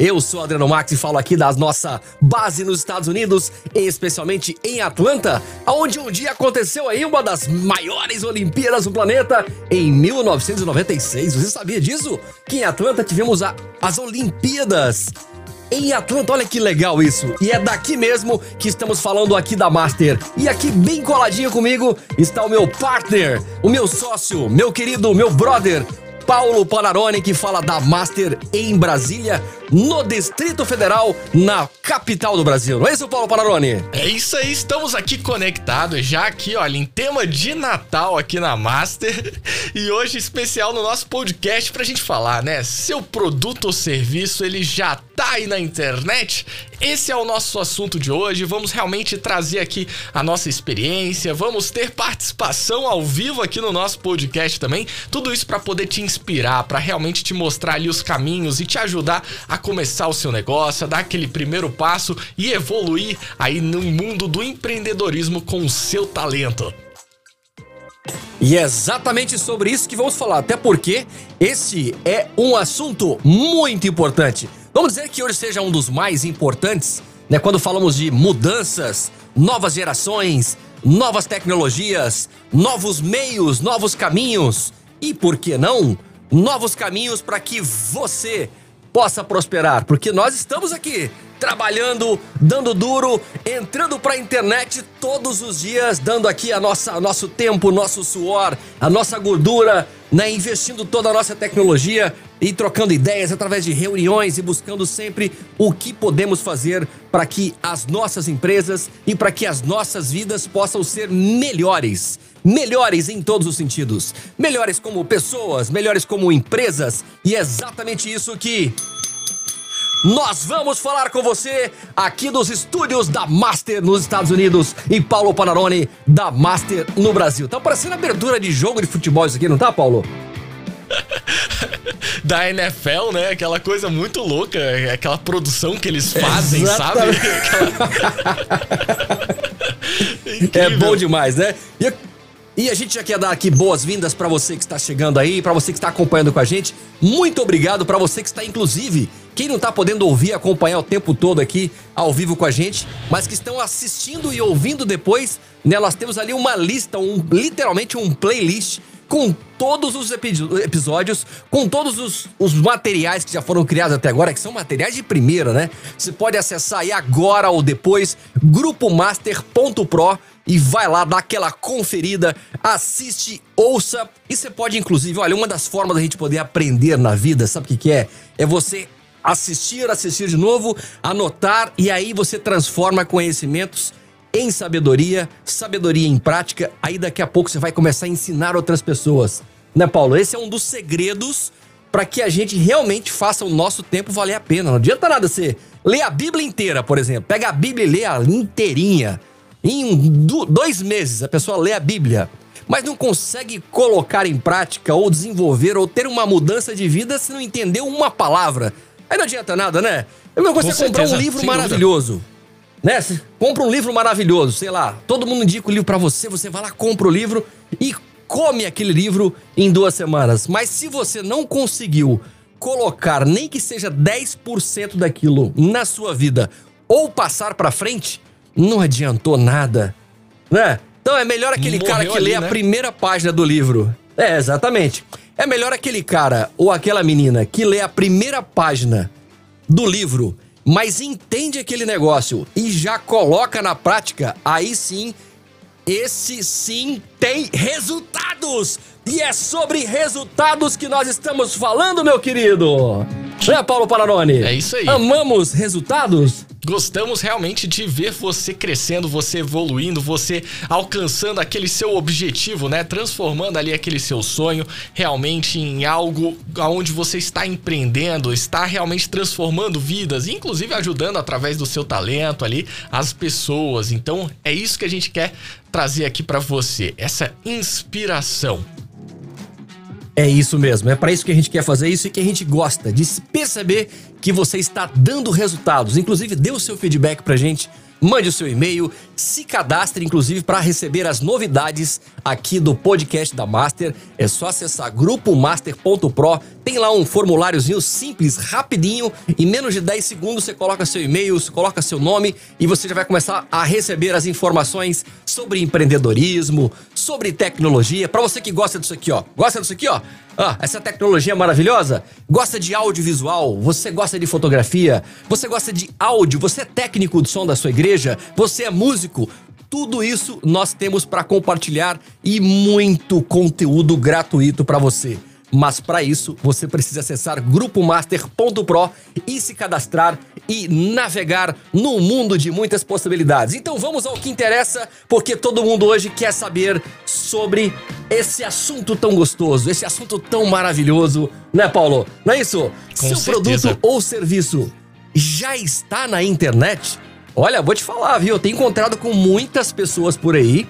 Eu sou Adriano Max e falo aqui da nossa base nos Estados Unidos, especialmente em Atlanta, onde um dia aconteceu aí uma das maiores Olimpíadas do planeta em 1996. Você sabia disso? Que em Atlanta tivemos a, as Olimpíadas em Atlanta. Olha que legal isso. E é daqui mesmo que estamos falando aqui da Master. E aqui bem coladinho comigo está o meu partner, o meu sócio, meu querido, meu brother, Paulo Panarone, que fala da Master em Brasília, no Distrito Federal, na capital do Brasil. Não é isso, Paulo Panarone? É isso aí, estamos aqui conectados, já aqui, olha, em tema de Natal aqui na Master. E hoje especial no nosso podcast pra gente falar, né? Seu produto ou serviço, ele já tá aí na internet? Esse é o nosso assunto de hoje. Vamos realmente trazer aqui a nossa experiência, vamos ter participação ao vivo aqui no nosso podcast também. Tudo isso para poder te inspirar, para realmente te mostrar ali os caminhos e te ajudar a começar o seu negócio, a dar aquele primeiro passo e evoluir aí no mundo do empreendedorismo com o seu talento. E é exatamente sobre isso que vamos falar, até porque esse é um assunto muito importante. Vamos dizer que hoje seja um dos mais importantes, né? Quando falamos de mudanças, novas gerações, novas tecnologias, novos meios, novos caminhos e, por que não, novos caminhos para que você possa prosperar, porque nós estamos aqui trabalhando, dando duro, entrando para a internet todos os dias, dando aqui a nossa nosso tempo, nosso suor, a nossa gordura, né, investindo toda a nossa tecnologia e trocando ideias através de reuniões e buscando sempre o que podemos fazer para que as nossas empresas e para que as nossas vidas possam ser melhores. Melhores em todos os sentidos. Melhores como pessoas, melhores como empresas. E é exatamente isso que nós vamos falar com você aqui dos estúdios da Master nos Estados Unidos e Paulo Panarone da Master no Brasil. Tá parecendo abertura de jogo de futebol isso aqui, não tá, Paulo? da NFL, né? Aquela coisa muito louca, aquela produção que eles fazem, Exatamente. sabe? Aquela... é bom demais, né? E e a gente já quer dar aqui boas-vindas para você que está chegando aí, para você que está acompanhando com a gente. Muito obrigado para você que está inclusive, quem não está podendo ouvir, acompanhar o tempo todo aqui ao vivo com a gente, mas que estão assistindo e ouvindo depois, né? Nós temos ali uma lista, um literalmente um playlist com todos os episódios, com todos os, os, materiais que já foram criados até agora, que são materiais de primeira, né? Você pode acessar aí agora ou depois, grupomaster.pro e vai lá, dá aquela conferida, assiste, ouça. E você pode, inclusive, olha, uma das formas da gente poder aprender na vida, sabe o que, que é? É você assistir, assistir de novo, anotar e aí você transforma conhecimentos em sabedoria, sabedoria em prática. Aí daqui a pouco você vai começar a ensinar outras pessoas. Né, Paulo? Esse é um dos segredos para que a gente realmente faça o nosso tempo valer a pena. Não adianta nada você ler a Bíblia inteira, por exemplo. Pega a Bíblia e lê a inteirinha. Em dois meses a pessoa lê a Bíblia, mas não consegue colocar em prática ou desenvolver ou ter uma mudança de vida se não entendeu uma palavra. Aí não adianta nada, né? Eu não consigo comprar um livro maravilhoso. Né? Você compra um livro maravilhoso, sei lá, todo mundo indica o livro para você, você vai lá, compra o livro e come aquele livro em duas semanas. Mas se você não conseguiu colocar nem que seja 10% daquilo na sua vida ou passar para frente, não adiantou nada, né? Então é melhor aquele Morreu cara que ali, lê né? a primeira página do livro. É, exatamente. É melhor aquele cara ou aquela menina que lê a primeira página do livro, mas entende aquele negócio e já coloca na prática, aí sim, esse sim tem resultados. E é sobre resultados que nós estamos falando, meu querido. Né, Paulo Paranoni? É isso aí. Amamos resultados? Gostamos realmente de ver você crescendo, você evoluindo, você alcançando aquele seu objetivo, né? Transformando ali aquele seu sonho realmente em algo onde você está empreendendo, está realmente transformando vidas, inclusive ajudando através do seu talento ali as pessoas. Então, é isso que a gente quer trazer aqui para você, essa inspiração. É isso mesmo, é para isso que a gente quer fazer isso e que a gente gosta de perceber que você está dando resultados. Inclusive, dê o seu feedback pra gente, mande o seu e-mail, se cadastre inclusive para receber as novidades aqui do podcast da Master. É só acessar grupomaster.pro, Tem lá um formuláriozinho simples, rapidinho, em menos de 10 segundos você coloca seu e-mail, coloca seu nome e você já vai começar a receber as informações sobre empreendedorismo, sobre tecnologia. Para você que gosta disso aqui, ó. Gosta disso aqui, ó? Ah, essa tecnologia maravilhosa? Gosta de audiovisual? Você gosta de fotografia? Você gosta de áudio? Você é técnico de som da sua igreja? Você é músico? Tudo isso nós temos para compartilhar e muito conteúdo gratuito para você. Mas para isso, você precisa acessar grupomaster.pro e se cadastrar e navegar no mundo de muitas possibilidades. Então vamos ao que interessa, porque todo mundo hoje quer saber sobre esse assunto tão gostoso, esse assunto tão maravilhoso, né, Paulo? Não é isso? Com Seu certeza. produto ou serviço já está na internet? Olha, vou te falar, viu? Eu tenho encontrado com muitas pessoas por aí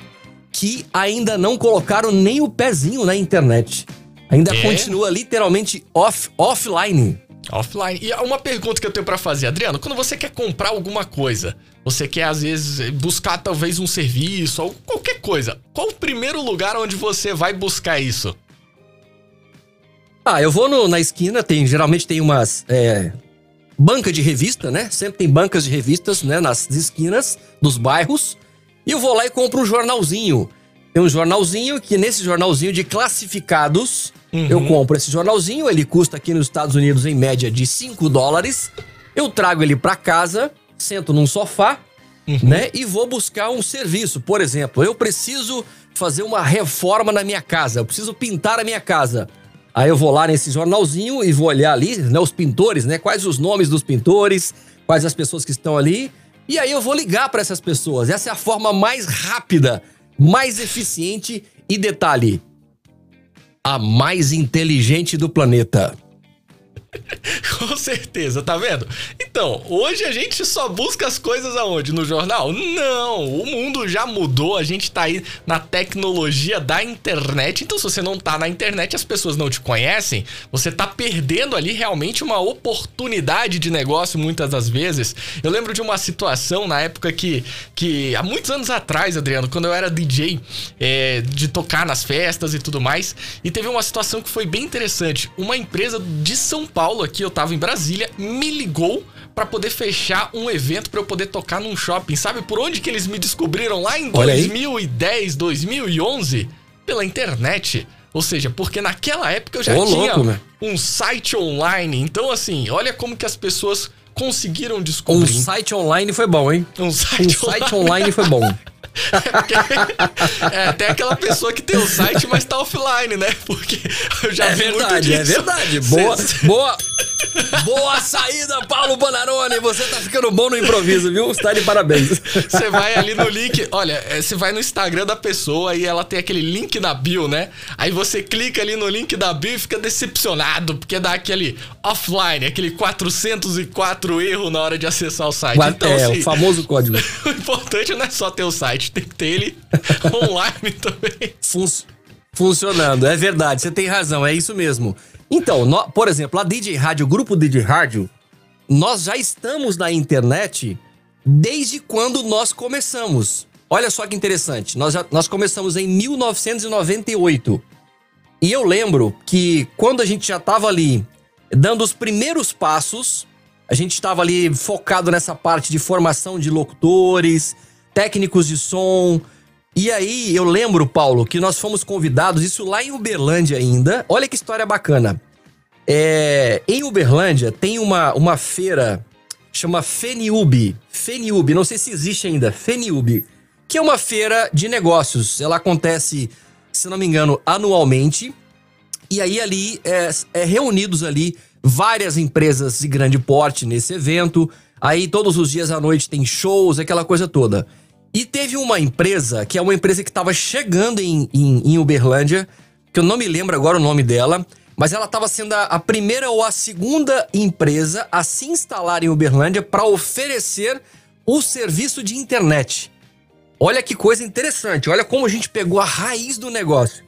que ainda não colocaram nem o pezinho na internet. Ainda É? continua literalmente off, offline. Offline. E uma pergunta que eu tenho pra fazer, Adriano, quando você quer comprar alguma coisa, você quer às vezes buscar talvez um serviço ou qualquer coisa, qual o primeiro lugar onde você vai buscar isso? Ah, eu vou no- na esquina, tem geralmente tem umas é, banca de revista, né? Sempre tem bancas de revistas, né? Nas esquinas dos bairros. E eu vou lá e compro um jornalzinho. Tem um jornalzinho que nesse jornalzinho de classificados, eu compro esse jornalzinho, ele custa aqui nos Estados Unidos em média de 5 dólares. Eu trago ele pra casa, sento num sofá, né? E vou buscar um serviço. Por exemplo, eu preciso fazer uma reforma na minha casa, eu preciso pintar a minha casa. Aí eu vou lá nesse jornalzinho e vou olhar ali, né, os pintores, né? Quais os nomes dos pintores, quais as pessoas que estão ali. E aí eu vou ligar para essas pessoas. Essa é a forma mais rápida, mais eficiente e detalhe, a mais inteligente do planeta. Com certeza, tá vendo? Então, hoje a gente só busca as coisas aonde? No jornal? Não, o mundo já mudou, a gente tá aí na tecnologia da internet. Então, se você não tá na internet, as pessoas não te conhecem, você tá perdendo ali realmente uma oportunidade de negócio muitas das vezes. Eu lembro de uma situação na época que, que há muitos anos atrás, Adriano, quando eu era DJ, é, de tocar nas festas e tudo mais, e teve uma situação que foi bem interessante. Uma empresa de São Paulo, aqui eu tava em Brasília, me ligou pra poder fechar um evento pra eu poder tocar num shopping. Sabe por onde que eles me descobriram lá em Olha aí. 2010, 2011? Pela internet. Ou seja, porque naquela época eu já Ô, tinha louco, um site online. Então, assim, olha como que as pessoas conseguiram Um descobrir. site online foi bom, hein? Um Um site, site online foi bom. É, até aquela pessoa que tem o site, mas tá offline, né? Porque eu já É vi muito verdade, é disso. verdade. Boa, Cê- boa, boa saída, Paulo Bonarone. Você tá ficando bom no improviso, viu? Está de parabéns. Você vai ali no link, olha, é, você vai no Instagram da pessoa e ela tem aquele link na bio, né? Aí você clica ali no link da bio e fica decepcionado, porque dá aquele offline, aquele 404 erro na hora de acessar o site. Então, é, assim, o famoso código. o importante não é só ter o site, tem que ter ele online também. Fun- funcionando, é verdade, você tem razão, é isso mesmo. Então, nó- por exemplo, a DJ Rádio, o grupo DJ Rádio, nós já estamos na internet desde quando nós começamos. Olha só que interessante, nós, já- nós começamos em 1998. E eu lembro que quando a gente já estava ali dando os primeiros passos, a gente estava ali focado nessa parte de formação de locutores, técnicos de som. E aí eu lembro, Paulo, que nós fomos convidados, isso lá em Uberlândia ainda. Olha que história bacana. É, em Uberlândia tem uma, uma feira, chama Feniub. Feniub, não sei se existe ainda, Feniub, que é uma feira de negócios. Ela acontece, se não me engano, anualmente. E aí ali é, é reunidos ali várias empresas de grande porte nesse evento. Aí todos os dias à noite tem shows, aquela coisa toda. E teve uma empresa, que é uma empresa que estava chegando em, em, em Uberlândia, que eu não me lembro agora o nome dela, mas ela estava sendo a, a primeira ou a segunda empresa a se instalar em Uberlândia para oferecer o serviço de internet. Olha que coisa interessante, olha como a gente pegou a raiz do negócio.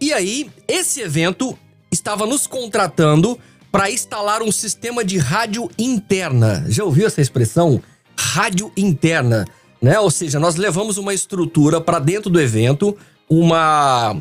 E aí, esse evento estava nos contratando para instalar um sistema de rádio interna. Já ouviu essa expressão? Rádio interna, né? Ou seja, nós levamos uma estrutura para dentro do evento, uma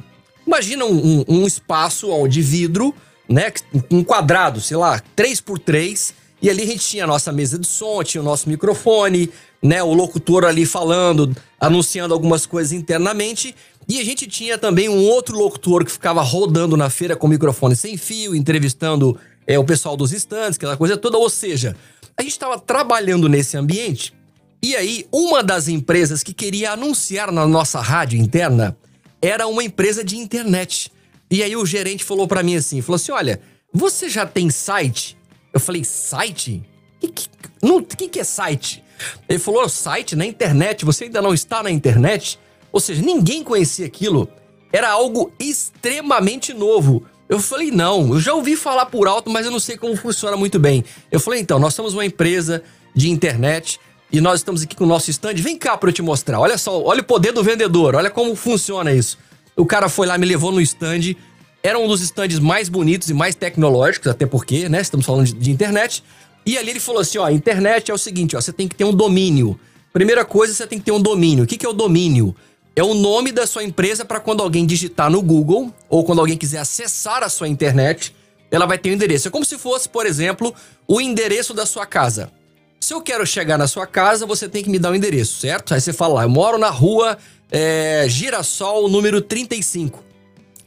imagina um, um- um espaço de vidro né? Um quadrado, sei lá, 3 por 3 E ali a gente tinha a nossa mesa de som, tinha o nosso microfone, né? O locutor ali falando, anunciando algumas coisas internamente. E a gente tinha também um outro locutor que ficava rodando na feira com microfone sem fio, entrevistando é, o pessoal dos estandes, aquela coisa toda. Ou seja, a gente estava trabalhando nesse ambiente. E aí, uma das empresas que queria anunciar na nossa rádio interna era uma empresa de internet. E aí o gerente falou para mim assim, falou assim, olha, você já tem site? Eu falei, site? O que, que, que é site? Ele falou, site na internet, você ainda não está na internet? Ou seja, ninguém conhecia aquilo. Era algo extremamente novo. Eu falei, não, eu já ouvi falar por alto, mas eu não sei como funciona muito bem. Eu falei, então, nós somos uma empresa de internet e nós estamos aqui com o nosso stand. Vem cá para eu te mostrar. Olha só, olha o poder do vendedor, olha como funciona isso. O cara foi lá, me levou no stand. Era um dos stands mais bonitos e mais tecnológicos, até porque, né? Estamos falando de, de internet. E ali ele falou assim: ó, internet é o seguinte, ó, você tem que ter um domínio. Primeira coisa, você tem que ter um domínio. O que, que é o domínio? É o nome da sua empresa para quando alguém digitar no Google ou quando alguém quiser acessar a sua internet, ela vai ter um endereço. É como se fosse, por exemplo, o endereço da sua casa. Se eu quero chegar na sua casa, você tem que me dar o um endereço, certo? Aí você fala eu moro na rua é, Girassol número 35.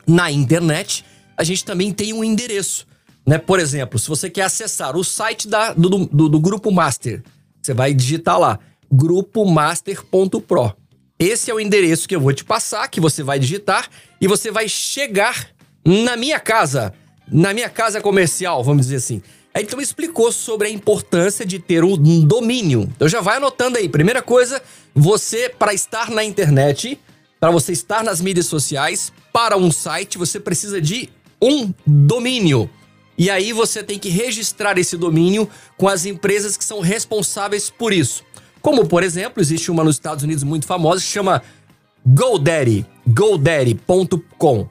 Na internet, a gente também tem um endereço. Né? Por exemplo, se você quer acessar o site da, do, do, do Grupo Master, você vai digitar lá grupomaster.pro. Esse é o endereço que eu vou te passar, que você vai digitar e você vai chegar na minha casa, na minha casa comercial, vamos dizer assim. Aí então explicou sobre a importância de ter um domínio. Então já vai anotando aí. Primeira coisa, você para estar na internet, para você estar nas mídias sociais, para um site, você precisa de um domínio. E aí você tem que registrar esse domínio com as empresas que são responsáveis por isso. Como, por exemplo, existe uma nos Estados Unidos muito famosa que chama GoDaddy, godaddy.com.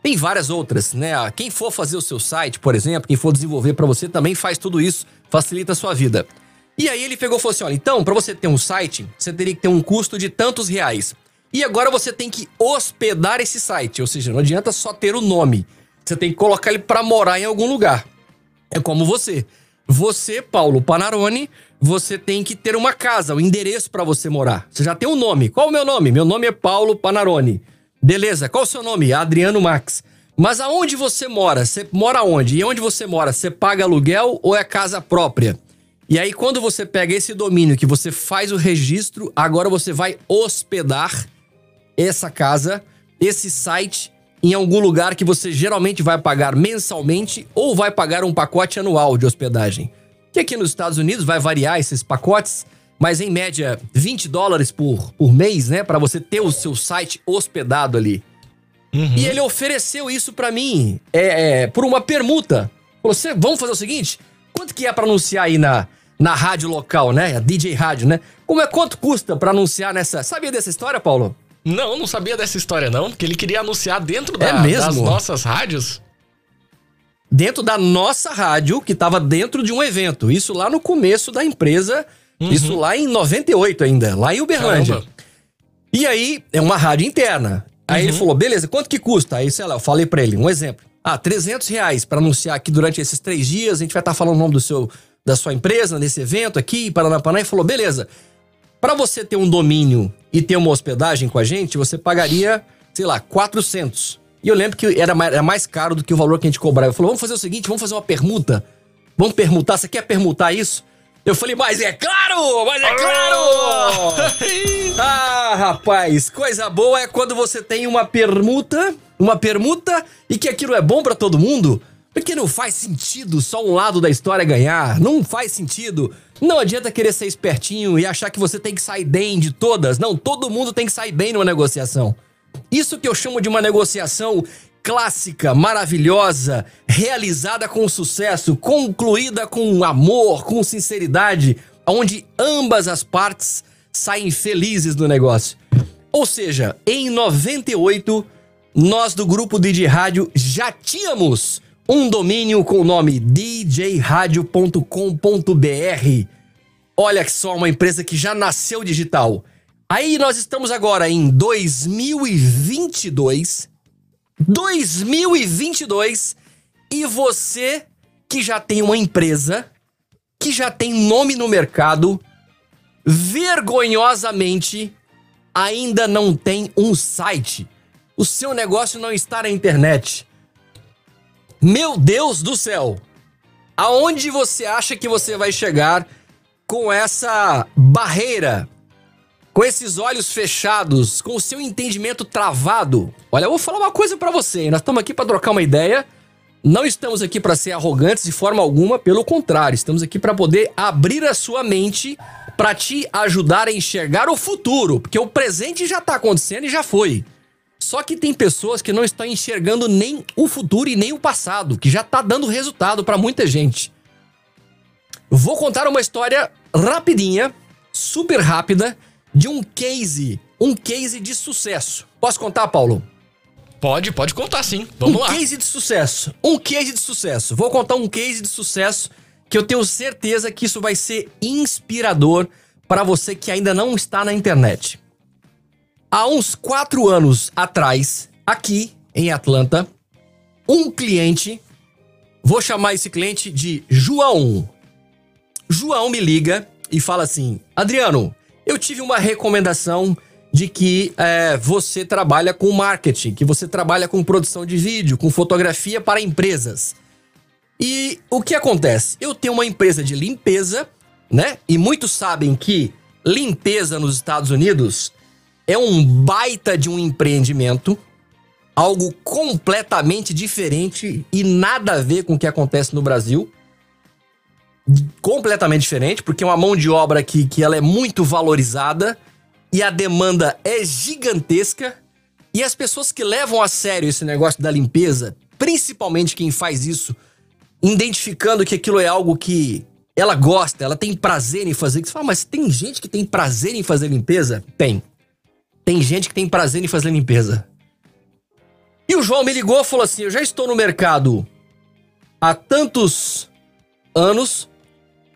Tem várias outras, né? Ah, quem for fazer o seu site, por exemplo, quem for desenvolver para você também faz tudo isso, facilita a sua vida. E aí ele pegou e falou assim: olha, então, para você ter um site, você teria que ter um custo de tantos reais. E agora você tem que hospedar esse site, ou seja, não adianta só ter o nome. Você tem que colocar ele para morar em algum lugar. É como você. Você, Paulo Panarone, você tem que ter uma casa, o um endereço para você morar. Você já tem um nome. Qual o meu nome? Meu nome é Paulo Panarone. Beleza, qual o seu nome? Adriano Max. Mas aonde você mora? Você mora onde? E onde você mora? Você paga aluguel ou é casa própria? E aí, quando você pega esse domínio que você faz o registro, agora você vai hospedar essa casa, esse site em algum lugar que você geralmente vai pagar mensalmente ou vai pagar um pacote anual de hospedagem. Que aqui nos Estados Unidos vai variar esses pacotes, mas em média 20 dólares por, por mês, né, para você ter o seu site hospedado ali. Uhum. E ele ofereceu isso para mim é, é, por uma permuta. Falou: você, vamos fazer o seguinte? Quanto que é para anunciar aí na, na rádio local, né? A DJ rádio, né? Como é quanto custa para anunciar nessa? Sabia dessa história, Paulo? Não, não sabia dessa história não, porque ele queria anunciar dentro da, é das nossas rádios. Dentro da nossa rádio, que estava dentro de um evento. Isso lá no começo da empresa, uhum. isso lá em 98 ainda, lá em Uberlândia. Caramba. E aí, é uma rádio interna. Aí uhum. ele falou, beleza, quanto que custa? Aí, sei lá, eu falei para ele, um exemplo. Ah, 300 reais para anunciar aqui durante esses três dias, a gente vai estar tá falando o nome do seu, da sua empresa nesse evento aqui, Paranapaná, e falou, beleza. Para você ter um domínio e ter uma hospedagem com a gente, você pagaria, sei lá, 400. E eu lembro que era mais, era mais caro do que o valor que a gente cobrava. Eu falou, vamos fazer o seguinte, vamos fazer uma permuta. Vamos permutar, você quer permutar isso? Eu falei, mas é claro! Mas é claro! ah, rapaz, coisa boa é quando você tem uma permuta, uma permuta e que aquilo é bom para todo mundo. Porque não faz sentido só um lado da história ganhar. Não faz sentido. Não adianta querer ser espertinho e achar que você tem que sair bem de todas. Não, todo mundo tem que sair bem numa negociação. Isso que eu chamo de uma negociação clássica, maravilhosa, realizada com sucesso, concluída com amor, com sinceridade, onde ambas as partes saem felizes do negócio. Ou seja, em 98, nós do grupo DJ Rádio já tínhamos um domínio com o nome djradio.com.br. Olha só, uma empresa que já nasceu digital. Aí nós estamos agora em 2022. 2022 E você que já tem uma empresa, que já tem nome no mercado, vergonhosamente ainda não tem um site. O seu negócio não está na internet. Meu Deus do céu! Aonde você acha que você vai chegar com essa barreira? Com esses olhos fechados, com o seu entendimento travado? Olha, eu vou falar uma coisa para você, nós estamos aqui para trocar uma ideia. Não estamos aqui para ser arrogantes de forma alguma, pelo contrário, estamos aqui para poder abrir a sua mente para te ajudar a enxergar o futuro, porque o presente já tá acontecendo e já foi. Só que tem pessoas que não estão enxergando nem o futuro e nem o passado, que já tá dando resultado para muita gente. Vou contar uma história rapidinha, super rápida, de um case, um case de sucesso. Posso contar, Paulo? Pode, pode contar sim. Vamos um lá. Um case de sucesso. Um case de sucesso. Vou contar um case de sucesso que eu tenho certeza que isso vai ser inspirador para você que ainda não está na internet. Há uns quatro anos atrás, aqui em Atlanta, um cliente, vou chamar esse cliente de João. João me liga e fala assim: Adriano, eu tive uma recomendação de que é, você trabalha com marketing, que você trabalha com produção de vídeo, com fotografia para empresas. E o que acontece? Eu tenho uma empresa de limpeza, né? E muitos sabem que limpeza nos Estados Unidos é um baita de um empreendimento, algo completamente diferente e nada a ver com o que acontece no Brasil. Completamente diferente, porque é uma mão de obra aqui que ela é muito valorizada e a demanda é gigantesca. E as pessoas que levam a sério esse negócio da limpeza, principalmente quem faz isso identificando que aquilo é algo que ela gosta, ela tem prazer em fazer. Você fala, mas tem gente que tem prazer em fazer limpeza? Tem. Tem gente que tem prazer em fazer limpeza. E o João me ligou e falou assim: Eu já estou no mercado há tantos anos,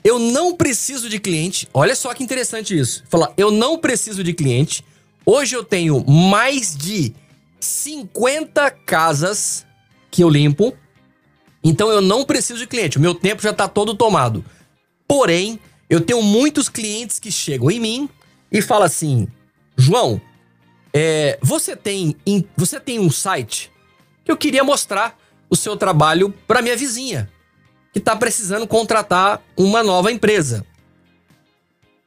eu não preciso de cliente. Olha só que interessante isso. Fala, eu não preciso de cliente. Hoje eu tenho mais de 50 casas que eu limpo então eu não preciso de cliente, o meu tempo já está todo tomado. Porém, eu tenho muitos clientes que chegam em mim e falam assim: João, é, você tem você tem um site que eu queria mostrar o seu trabalho para minha vizinha que está precisando contratar uma nova empresa.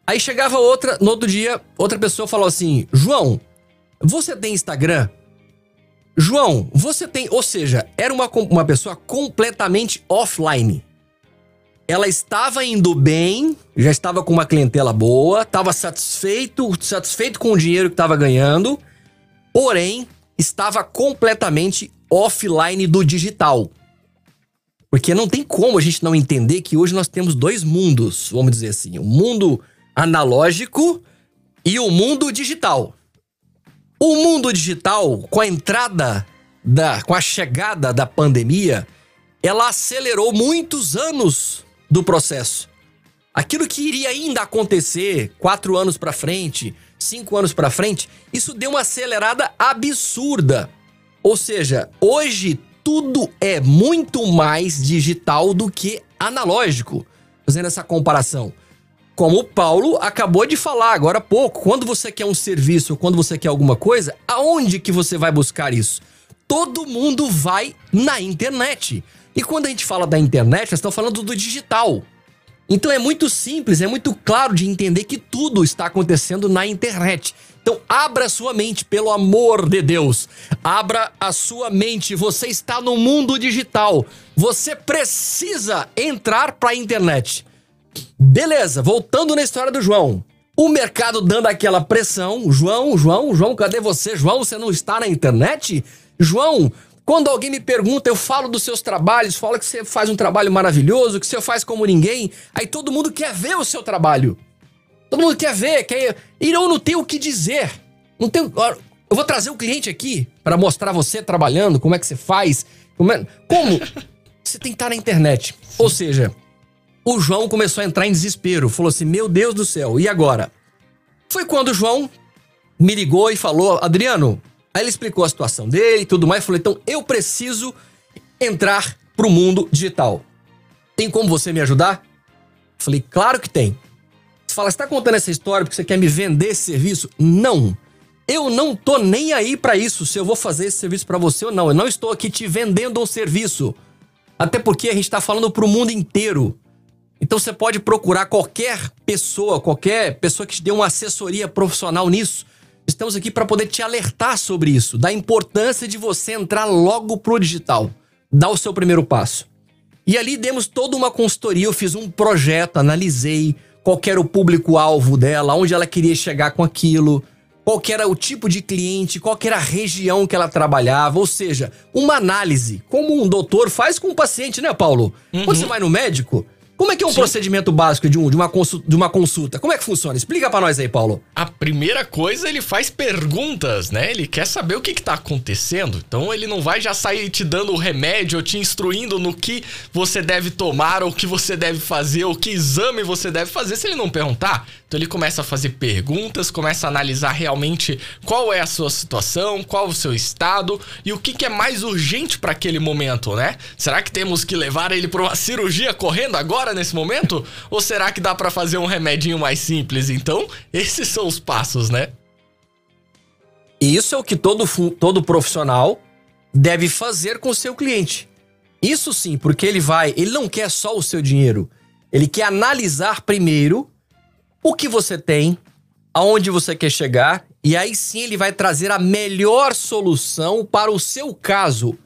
Aí chegava outra, no outro dia, outra pessoa falou assim: João, você tem Instagram? João, você tem. Ou seja, era uma, uma pessoa completamente offline. Ela estava indo bem, já estava com uma clientela boa, estava satisfeito, satisfeito com o dinheiro que estava ganhando, porém estava completamente offline do digital. Porque não tem como a gente não entender que hoje nós temos dois mundos, vamos dizer assim, o mundo analógico e o mundo digital. O mundo digital, com a entrada da, com a chegada da pandemia, ela acelerou muitos anos do processo. Aquilo que iria ainda acontecer quatro anos para frente, cinco anos para frente, isso deu uma acelerada absurda. Ou seja, hoje tudo é muito mais digital do que analógico. Fazendo essa comparação como o Paulo acabou de falar agora há pouco, quando você quer um serviço, quando você quer alguma coisa, aonde que você vai buscar isso? Todo mundo vai na internet. E quando a gente fala da internet, nós estamos falando do digital. Então é muito simples, é muito claro de entender que tudo está acontecendo na internet. Então abra sua mente, pelo amor de Deus. Abra a sua mente. Você está no mundo digital. Você precisa entrar para a internet. Beleza, voltando na história do João. O mercado dando aquela pressão. João, João, João, cadê você? João, você não está na internet? João, quando alguém me pergunta, eu falo dos seus trabalhos, falo que você faz um trabalho maravilhoso, que você faz como ninguém. Aí todo mundo quer ver o seu trabalho. Todo mundo quer ver, quer. E eu não tenho o que dizer. Não tenho. Eu vou trazer o um cliente aqui para mostrar você trabalhando, como é que você faz. Como? É... como? Você tem que estar na internet. Ou seja, o João começou a entrar em desespero. Falou assim: Meu Deus do céu, e agora? Foi quando o João me ligou e falou: Adriano. Aí ele explicou a situação dele e tudo mais. Falou: Então eu preciso entrar para o mundo digital. Tem como você me ajudar? Falei, claro que tem. Você fala, você está contando essa história porque você quer me vender esse serviço? Não. Eu não tô nem aí para isso, se eu vou fazer esse serviço para você ou não. Eu não estou aqui te vendendo um serviço. Até porque a gente está falando para o mundo inteiro. Então você pode procurar qualquer pessoa, qualquer pessoa que te dê uma assessoria profissional nisso. Estamos aqui para poder te alertar sobre isso, da importância de você entrar logo pro digital, dar o seu primeiro passo. E ali demos toda uma consultoria, eu fiz um projeto, analisei qual era o público-alvo dela, onde ela queria chegar com aquilo, qual era o tipo de cliente, qual era a região que ela trabalhava, ou seja, uma análise, como um doutor faz com um paciente, né, Paulo? Uhum. Quando você vai no médico, como é que é um Sim. procedimento básico de, um, de, uma consulta, de uma consulta? Como é que funciona? Explica para nós aí, Paulo. A primeira coisa, ele faz perguntas, né? Ele quer saber o que, que tá acontecendo. Então ele não vai já sair te dando o remédio ou te instruindo no que você deve tomar, ou o que você deve fazer, ou que exame você deve fazer, se ele não perguntar. Então ele começa a fazer perguntas, começa a analisar realmente qual é a sua situação, qual o seu estado e o que, que é mais urgente para aquele momento, né? Será que temos que levar ele para uma cirurgia correndo agora? nesse momento? Ou será que dá para fazer um remedinho mais simples? Então, esses são os passos, né? Isso é o que todo, todo profissional deve fazer com o seu cliente. Isso sim, porque ele vai, ele não quer só o seu dinheiro. Ele quer analisar primeiro o que você tem, aonde você quer chegar, e aí sim ele vai trazer a melhor solução para o seu caso.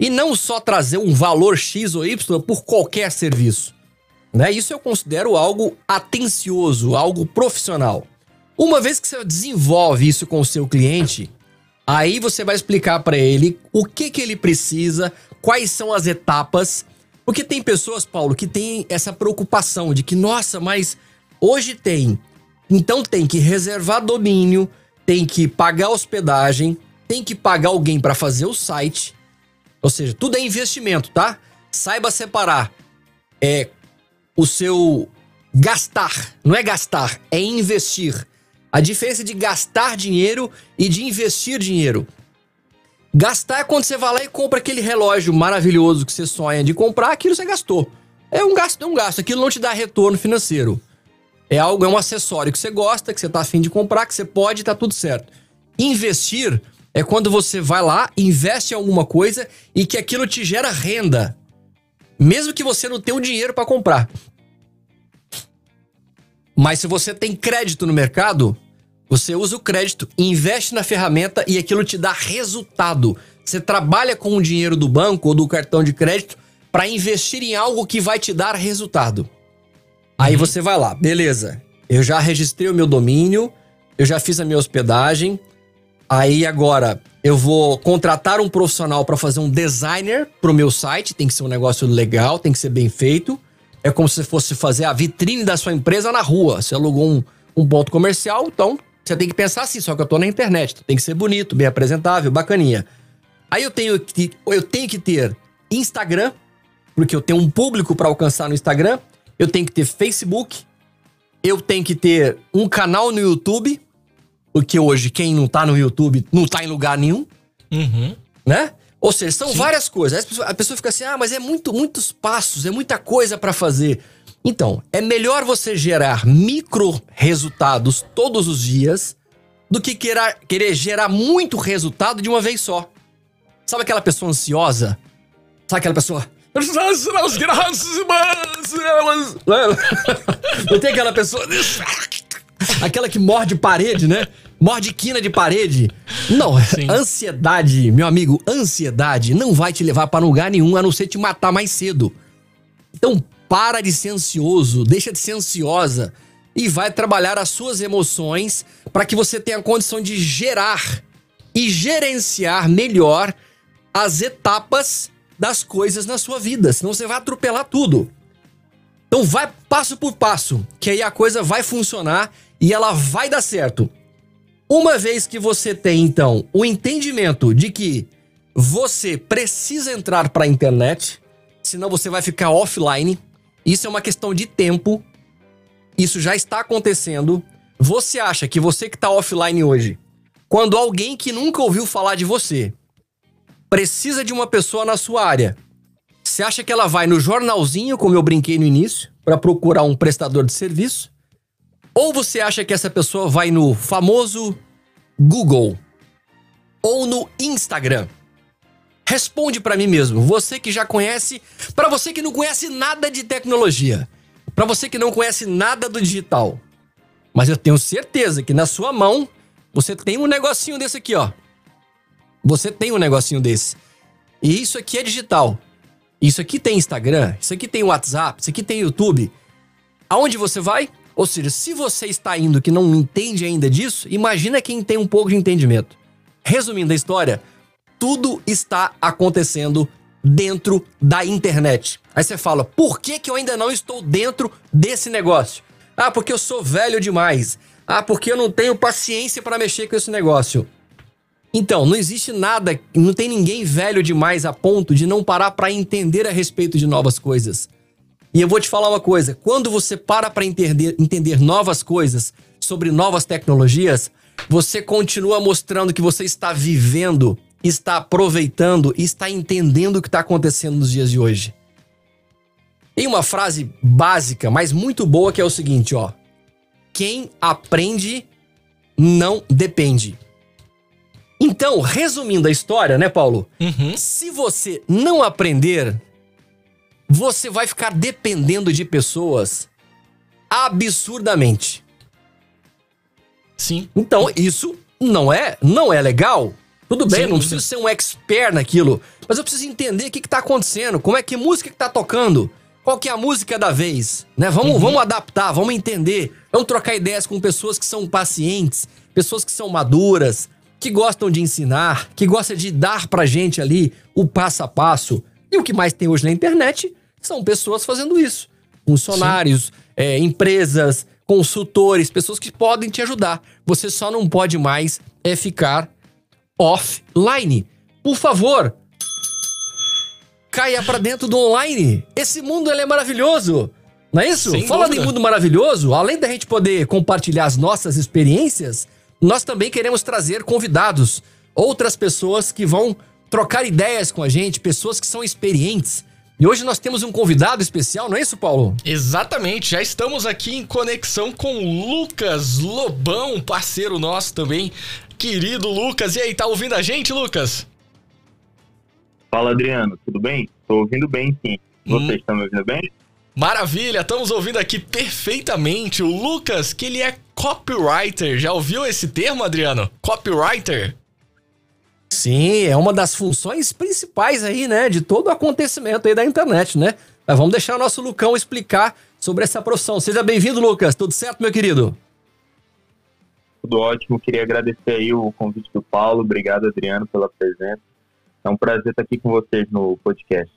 E não só trazer um valor X ou Y por qualquer serviço. Né? Isso eu considero algo atencioso, algo profissional. Uma vez que você desenvolve isso com o seu cliente, aí você vai explicar para ele o que, que ele precisa, quais são as etapas. Porque tem pessoas, Paulo, que tem essa preocupação de que, nossa, mas hoje tem. Então tem que reservar domínio, tem que pagar hospedagem, tem que pagar alguém para fazer o site. Ou seja, tudo é investimento, tá? Saiba separar é o seu gastar. Não é gastar, é investir. A diferença de gastar dinheiro e de investir dinheiro. Gastar é quando você vai lá e compra aquele relógio maravilhoso que você sonha de comprar, aquilo você gastou. É um gasto, é um gasto. Aquilo não te dá retorno financeiro. É algo, é um acessório que você gosta, que você tá afim de comprar, que você pode tá tudo certo. Investir é quando você vai lá, investe em alguma coisa e que aquilo te gera renda. Mesmo que você não tenha o dinheiro para comprar. Mas se você tem crédito no mercado, você usa o crédito, investe na ferramenta e aquilo te dá resultado. Você trabalha com o dinheiro do banco ou do cartão de crédito para investir em algo que vai te dar resultado. Aí uhum. você vai lá, beleza. Eu já registrei o meu domínio, eu já fiz a minha hospedagem. Aí agora eu vou contratar um profissional para fazer um designer pro meu site, tem que ser um negócio legal, tem que ser bem feito. É como se fosse fazer a vitrine da sua empresa na rua. Você alugou um, um ponto comercial, então você tem que pensar assim, só que eu tô na internet. Tem que ser bonito, bem apresentável, bacaninha. Aí eu tenho que, eu tenho que ter Instagram, porque eu tenho um público para alcançar no Instagram. Eu tenho que ter Facebook. Eu tenho que ter um canal no YouTube, porque hoje quem não tá no YouTube não tá em lugar nenhum. Uhum. Né? Ou seja, são Sim. várias coisas. A pessoa fica assim: ah, mas é muito, muitos passos, é muita coisa para fazer. Então, é melhor você gerar micro resultados todos os dias do que querer, querer gerar muito resultado de uma vez só. Sabe aquela pessoa ansiosa? Sabe aquela pessoa. Não tem aquela pessoa. Aquela que morde parede, né? Morde quina de parede. Não, Sim. ansiedade, meu amigo, ansiedade não vai te levar para lugar nenhum a não ser te matar mais cedo. Então, para de ser ansioso, deixa de ser ansiosa e vai trabalhar as suas emoções para que você tenha a condição de gerar e gerenciar melhor as etapas das coisas na sua vida, senão você vai atropelar tudo. Então vai passo por passo, que aí a coisa vai funcionar e ela vai dar certo. Uma vez que você tem, então, o entendimento de que você precisa entrar para a internet, senão você vai ficar offline. Isso é uma questão de tempo. Isso já está acontecendo. Você acha que você que está offline hoje, quando alguém que nunca ouviu falar de você precisa de uma pessoa na sua área, Você acha que ela vai no jornalzinho, como eu brinquei no início, para procurar um prestador de serviço? Ou você acha que essa pessoa vai no famoso Google ou no Instagram? Responde para mim mesmo, você que já conhece, para você que não conhece nada de tecnologia, para você que não conhece nada do digital. Mas eu tenho certeza que na sua mão você tem um negocinho desse aqui, ó. Você tem um negocinho desse. E isso aqui é digital. Isso aqui tem Instagram, isso aqui tem WhatsApp, isso aqui tem YouTube. Aonde você vai? Ou seja, se você está indo que não entende ainda disso, imagina quem tem um pouco de entendimento. Resumindo a história, tudo está acontecendo dentro da internet. Aí você fala, por que, que eu ainda não estou dentro desse negócio? Ah, porque eu sou velho demais. Ah, porque eu não tenho paciência para mexer com esse negócio. Então, não existe nada, não tem ninguém velho demais a ponto de não parar para entender a respeito de novas coisas. E eu vou te falar uma coisa: quando você para para entender, entender novas coisas sobre novas tecnologias, você continua mostrando que você está vivendo está aproveitando e está entendendo o que está acontecendo nos dias de hoje. Tem uma frase básica, mas muito boa, que é o seguinte, ó. Quem aprende não depende. Então, resumindo a história, né, Paulo? Uhum. Se você não aprender, você vai ficar dependendo de pessoas absurdamente. Sim. Então, isso não é, não é legal. Tudo bem, Sim, não preciso ser um expert naquilo, mas eu preciso entender o que, está acontecendo, como é que música que tá tocando, qual que é a música da vez, né? Vamos, uhum. vamos adaptar, vamos entender, vamos trocar ideias com pessoas que são pacientes, pessoas que são maduras, que gostam de ensinar, que gostam de dar pra gente ali o passo a passo. E o que mais tem hoje na internet são pessoas fazendo isso. Funcionários, é, empresas, consultores, pessoas que podem te ajudar. Você só não pode mais é ficar offline. Por favor, caia para dentro do online. Esse mundo ele é maravilhoso. Não é isso? Sem Falando dúvida. em mundo maravilhoso, além da gente poder compartilhar as nossas experiências, nós também queremos trazer convidados, outras pessoas que vão trocar ideias com a gente, pessoas que são experientes. E hoje nós temos um convidado especial, não é isso, Paulo? Exatamente, já estamos aqui em conexão com o Lucas Lobão, parceiro nosso também, querido Lucas. E aí, tá ouvindo a gente, Lucas? Fala, Adriano, tudo bem? Tô ouvindo bem, sim. Vocês hum. estão me ouvindo bem? Maravilha, estamos ouvindo aqui perfeitamente o Lucas, que ele é copywriter. Já ouviu esse termo, Adriano? Copywriter? Sim, é uma das funções principais aí, né, de todo o acontecimento aí da internet, né? Mas vamos deixar o nosso Lucão explicar sobre essa profissão. Seja bem-vindo, Lucas. Tudo certo, meu querido? tudo ótimo. Queria agradecer aí o convite do Paulo. Obrigado, Adriano, pela presença. É um prazer estar aqui com vocês no podcast.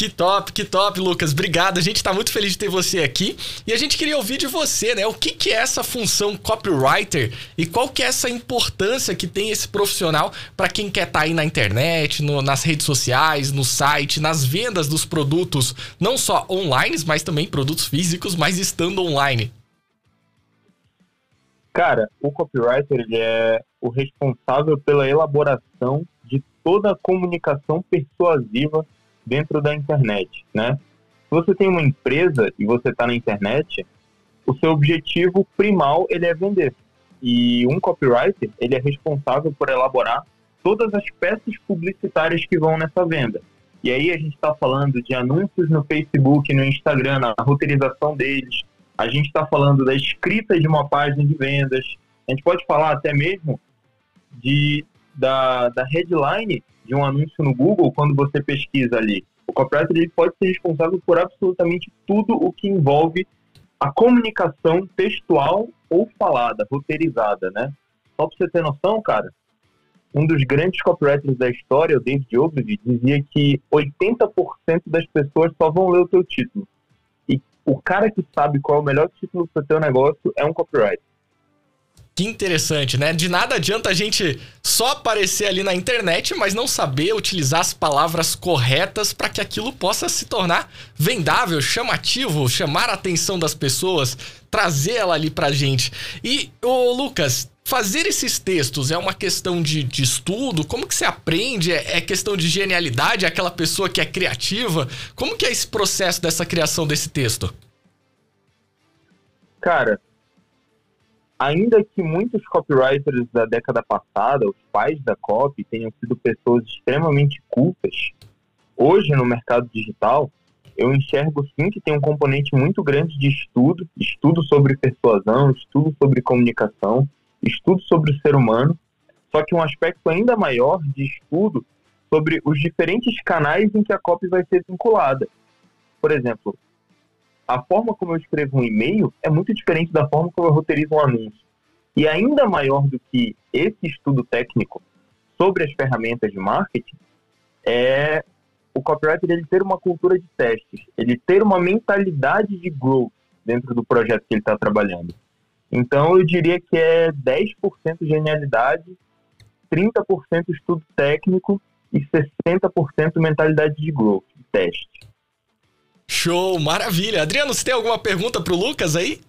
Que top, que top, Lucas. Obrigado. A gente está muito feliz de ter você aqui. E a gente queria ouvir de você, né? O que, que é essa função copywriter e qual que é essa importância que tem esse profissional para quem quer estar tá aí na internet, no, nas redes sociais, no site, nas vendas dos produtos, não só online, mas também produtos físicos, mas estando online. Cara, o copywriter ele é o responsável pela elaboração de toda a comunicação persuasiva dentro da internet, né? Se você tem uma empresa e você está na internet, o seu objetivo primal ele é vender. E um copywriter ele é responsável por elaborar todas as peças publicitárias que vão nessa venda. E aí a gente está falando de anúncios no Facebook, no Instagram, a roteirização deles, a gente está falando da escrita de uma página de vendas, a gente pode falar até mesmo de, da, da headline de um anúncio no Google quando você pesquisa ali. O copywriter ele pode ser responsável por absolutamente tudo o que envolve a comunicação textual ou falada, roteirizada, né? Só para você ter noção, cara, um dos grandes copywriters da história, o David Ogilvy, dizia que 80% das pessoas só vão ler o teu título o cara que sabe qual é o melhor título para o teu negócio é um copywriter. Que interessante, né? De nada adianta a gente só aparecer ali na internet, mas não saber utilizar as palavras corretas para que aquilo possa se tornar vendável, chamativo, chamar a atenção das pessoas, trazer ela ali pra gente. E, ô Lucas, fazer esses textos é uma questão de, de estudo? Como que você aprende? É, é, questão de genialidade? É aquela pessoa que é criativa? Como que é esse processo dessa criação desse texto? Cara, ainda que muitos copywriters da década passada, os pais da copy, tenham sido pessoas extremamente cultas, hoje no mercado digital, eu enxergo sim que tem um componente muito grande de estudo, estudo sobre persuasão, estudo sobre comunicação, estudo sobre o ser humano, só que um aspecto ainda maior de estudo sobre os diferentes canais em que a copy vai ser vinculada. Por exemplo, a forma como eu escrevo um e-mail é muito diferente da forma como eu roteirizo um anúncio. E ainda maior do que esse estudo técnico sobre as ferramentas de marketing é o copywriter ele ter uma cultura de testes, ele ter uma mentalidade de growth dentro do projeto que ele está trabalhando. Então eu diria que é 10% genialidade, 30% estudo técnico e 60% mentalidade de growth, de teste. Show, maravilha. Adriano, você tem alguma pergunta para o Lucas aí?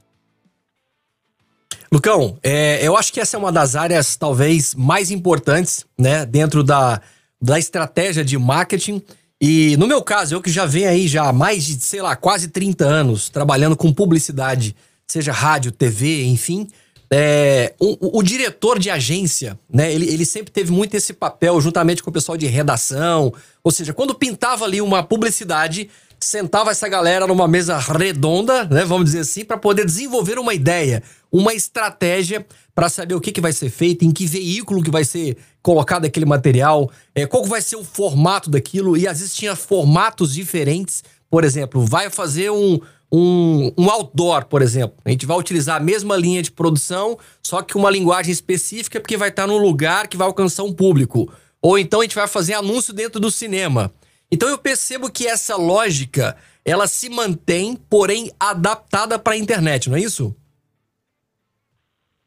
Lucão, é, eu acho que essa é uma das áreas talvez mais importantes, né, dentro da, da estratégia de marketing. E no meu caso, eu que já venho aí já há mais de, sei lá, quase 30 anos trabalhando com publicidade, seja rádio, TV, enfim, é, o, o, diretor de agência, né, ele, ele sempre teve muito esse papel juntamente com o pessoal de redação, ou seja, quando pintava ali uma publicidade, sentava essa galera numa mesa redonda, né, vamos dizer assim, para poder desenvolver uma ideia, uma estratégia para saber o que, que vai ser feito, em que veículo que vai ser colocado aquele material, é, qual vai ser o formato daquilo, e às vezes tinha formatos diferentes. Por exemplo, vai fazer um, um, um outdoor, por exemplo. A gente vai utilizar a mesma linha de produção, só que uma linguagem específica, porque vai estar num lugar que vai alcançar um público. Ou então a gente vai fazer anúncio dentro do cinema. Então eu percebo que essa lógica, ela se mantém, porém adaptada para a internet, não é isso?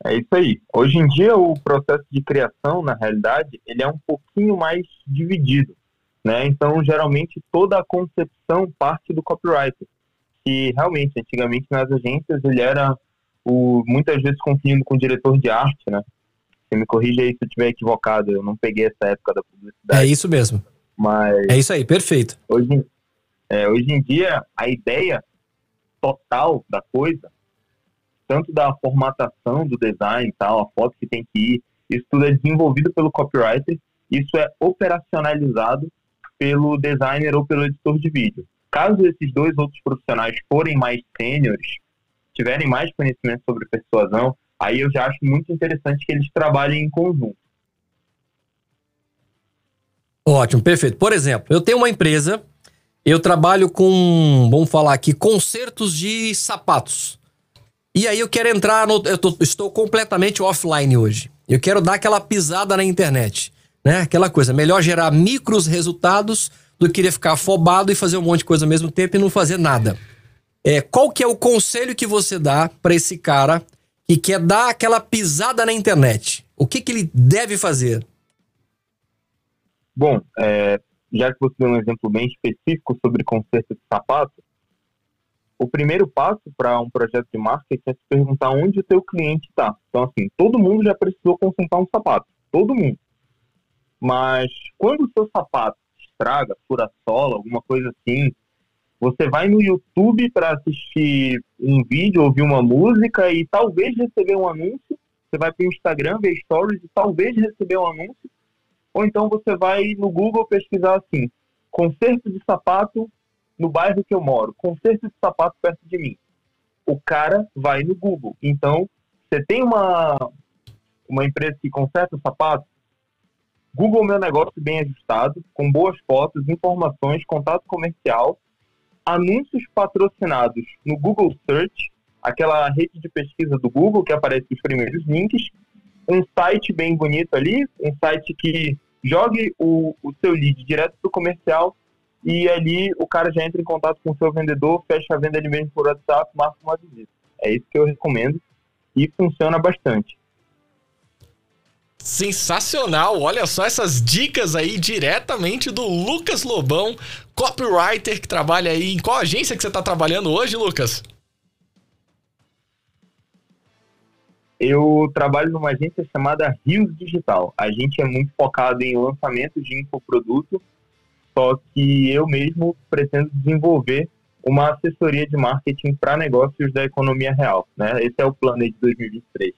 É isso aí. Hoje em dia o processo de criação, na realidade, ele é um pouquinho mais dividido, né? Então, geralmente toda a concepção parte do copywriter, que realmente antigamente nas agências ele era o muitas vezes confundindo com o diretor de arte, né? Você me corrija aí se eu estiver equivocado, eu não peguei essa época da publicidade. É isso mesmo. Mas. É isso aí, perfeito. Hoje, é, hoje em dia, a ideia total da coisa, tanto da formatação do design tal, a foto que tem que ir, isso tudo é desenvolvido pelo copywriter, isso é operacionalizado pelo designer ou pelo editor de vídeo. Caso esses dois outros profissionais forem mais sêniores, tiverem mais conhecimento sobre persuasão, aí eu já acho muito interessante que eles trabalhem em conjunto. Ótimo, perfeito. Por exemplo, eu tenho uma empresa, eu trabalho com, vamos falar aqui, consertos de sapatos. E aí eu quero entrar no. Eu tô, estou completamente offline hoje. Eu quero dar aquela pisada na internet. Né? Aquela coisa, melhor gerar micros resultados do que ficar afobado e fazer um monte de coisa ao mesmo tempo e não fazer nada. É, qual que é o conselho que você dá para esse cara que quer dar aquela pisada na internet? O que, que ele deve fazer? Bom, é, já que você deu um exemplo bem específico sobre conserto de sapato, o primeiro passo para um projeto de marketing é se perguntar onde o teu cliente está. Então, assim, todo mundo já precisou consertar um sapato, todo mundo. Mas quando o seu sapato estraga, fura sola, alguma coisa assim, você vai no YouTube para assistir um vídeo, ouvir uma música e talvez receber um anúncio. Você vai para o Instagram, ver stories e talvez receber um anúncio ou então você vai no Google pesquisar assim, conserto de sapato no bairro que eu moro, conserto de sapato perto de mim. O cara vai no Google. Então, você tem uma, uma empresa que conserta sapato, Google Meu Negócio bem ajustado, com boas fotos, informações, contato comercial, anúncios patrocinados no Google Search, aquela rede de pesquisa do Google que aparece os primeiros links, um site bem bonito ali, um site que jogue o, o seu lead direto para o comercial e ali o cara já entra em contato com o seu vendedor, fecha a venda ali mesmo por WhatsApp, marca uma visita. É isso que eu recomendo e funciona bastante. Sensacional! Olha só essas dicas aí diretamente do Lucas Lobão, copywriter que trabalha aí. Em qual agência que você está trabalhando hoje, Lucas? Eu trabalho numa agência chamada Rios Digital. A gente é muito focado em lançamento de infoproduto, só que eu mesmo pretendo desenvolver uma assessoria de marketing para negócios da economia real. Né? Esse é o plano de 2023.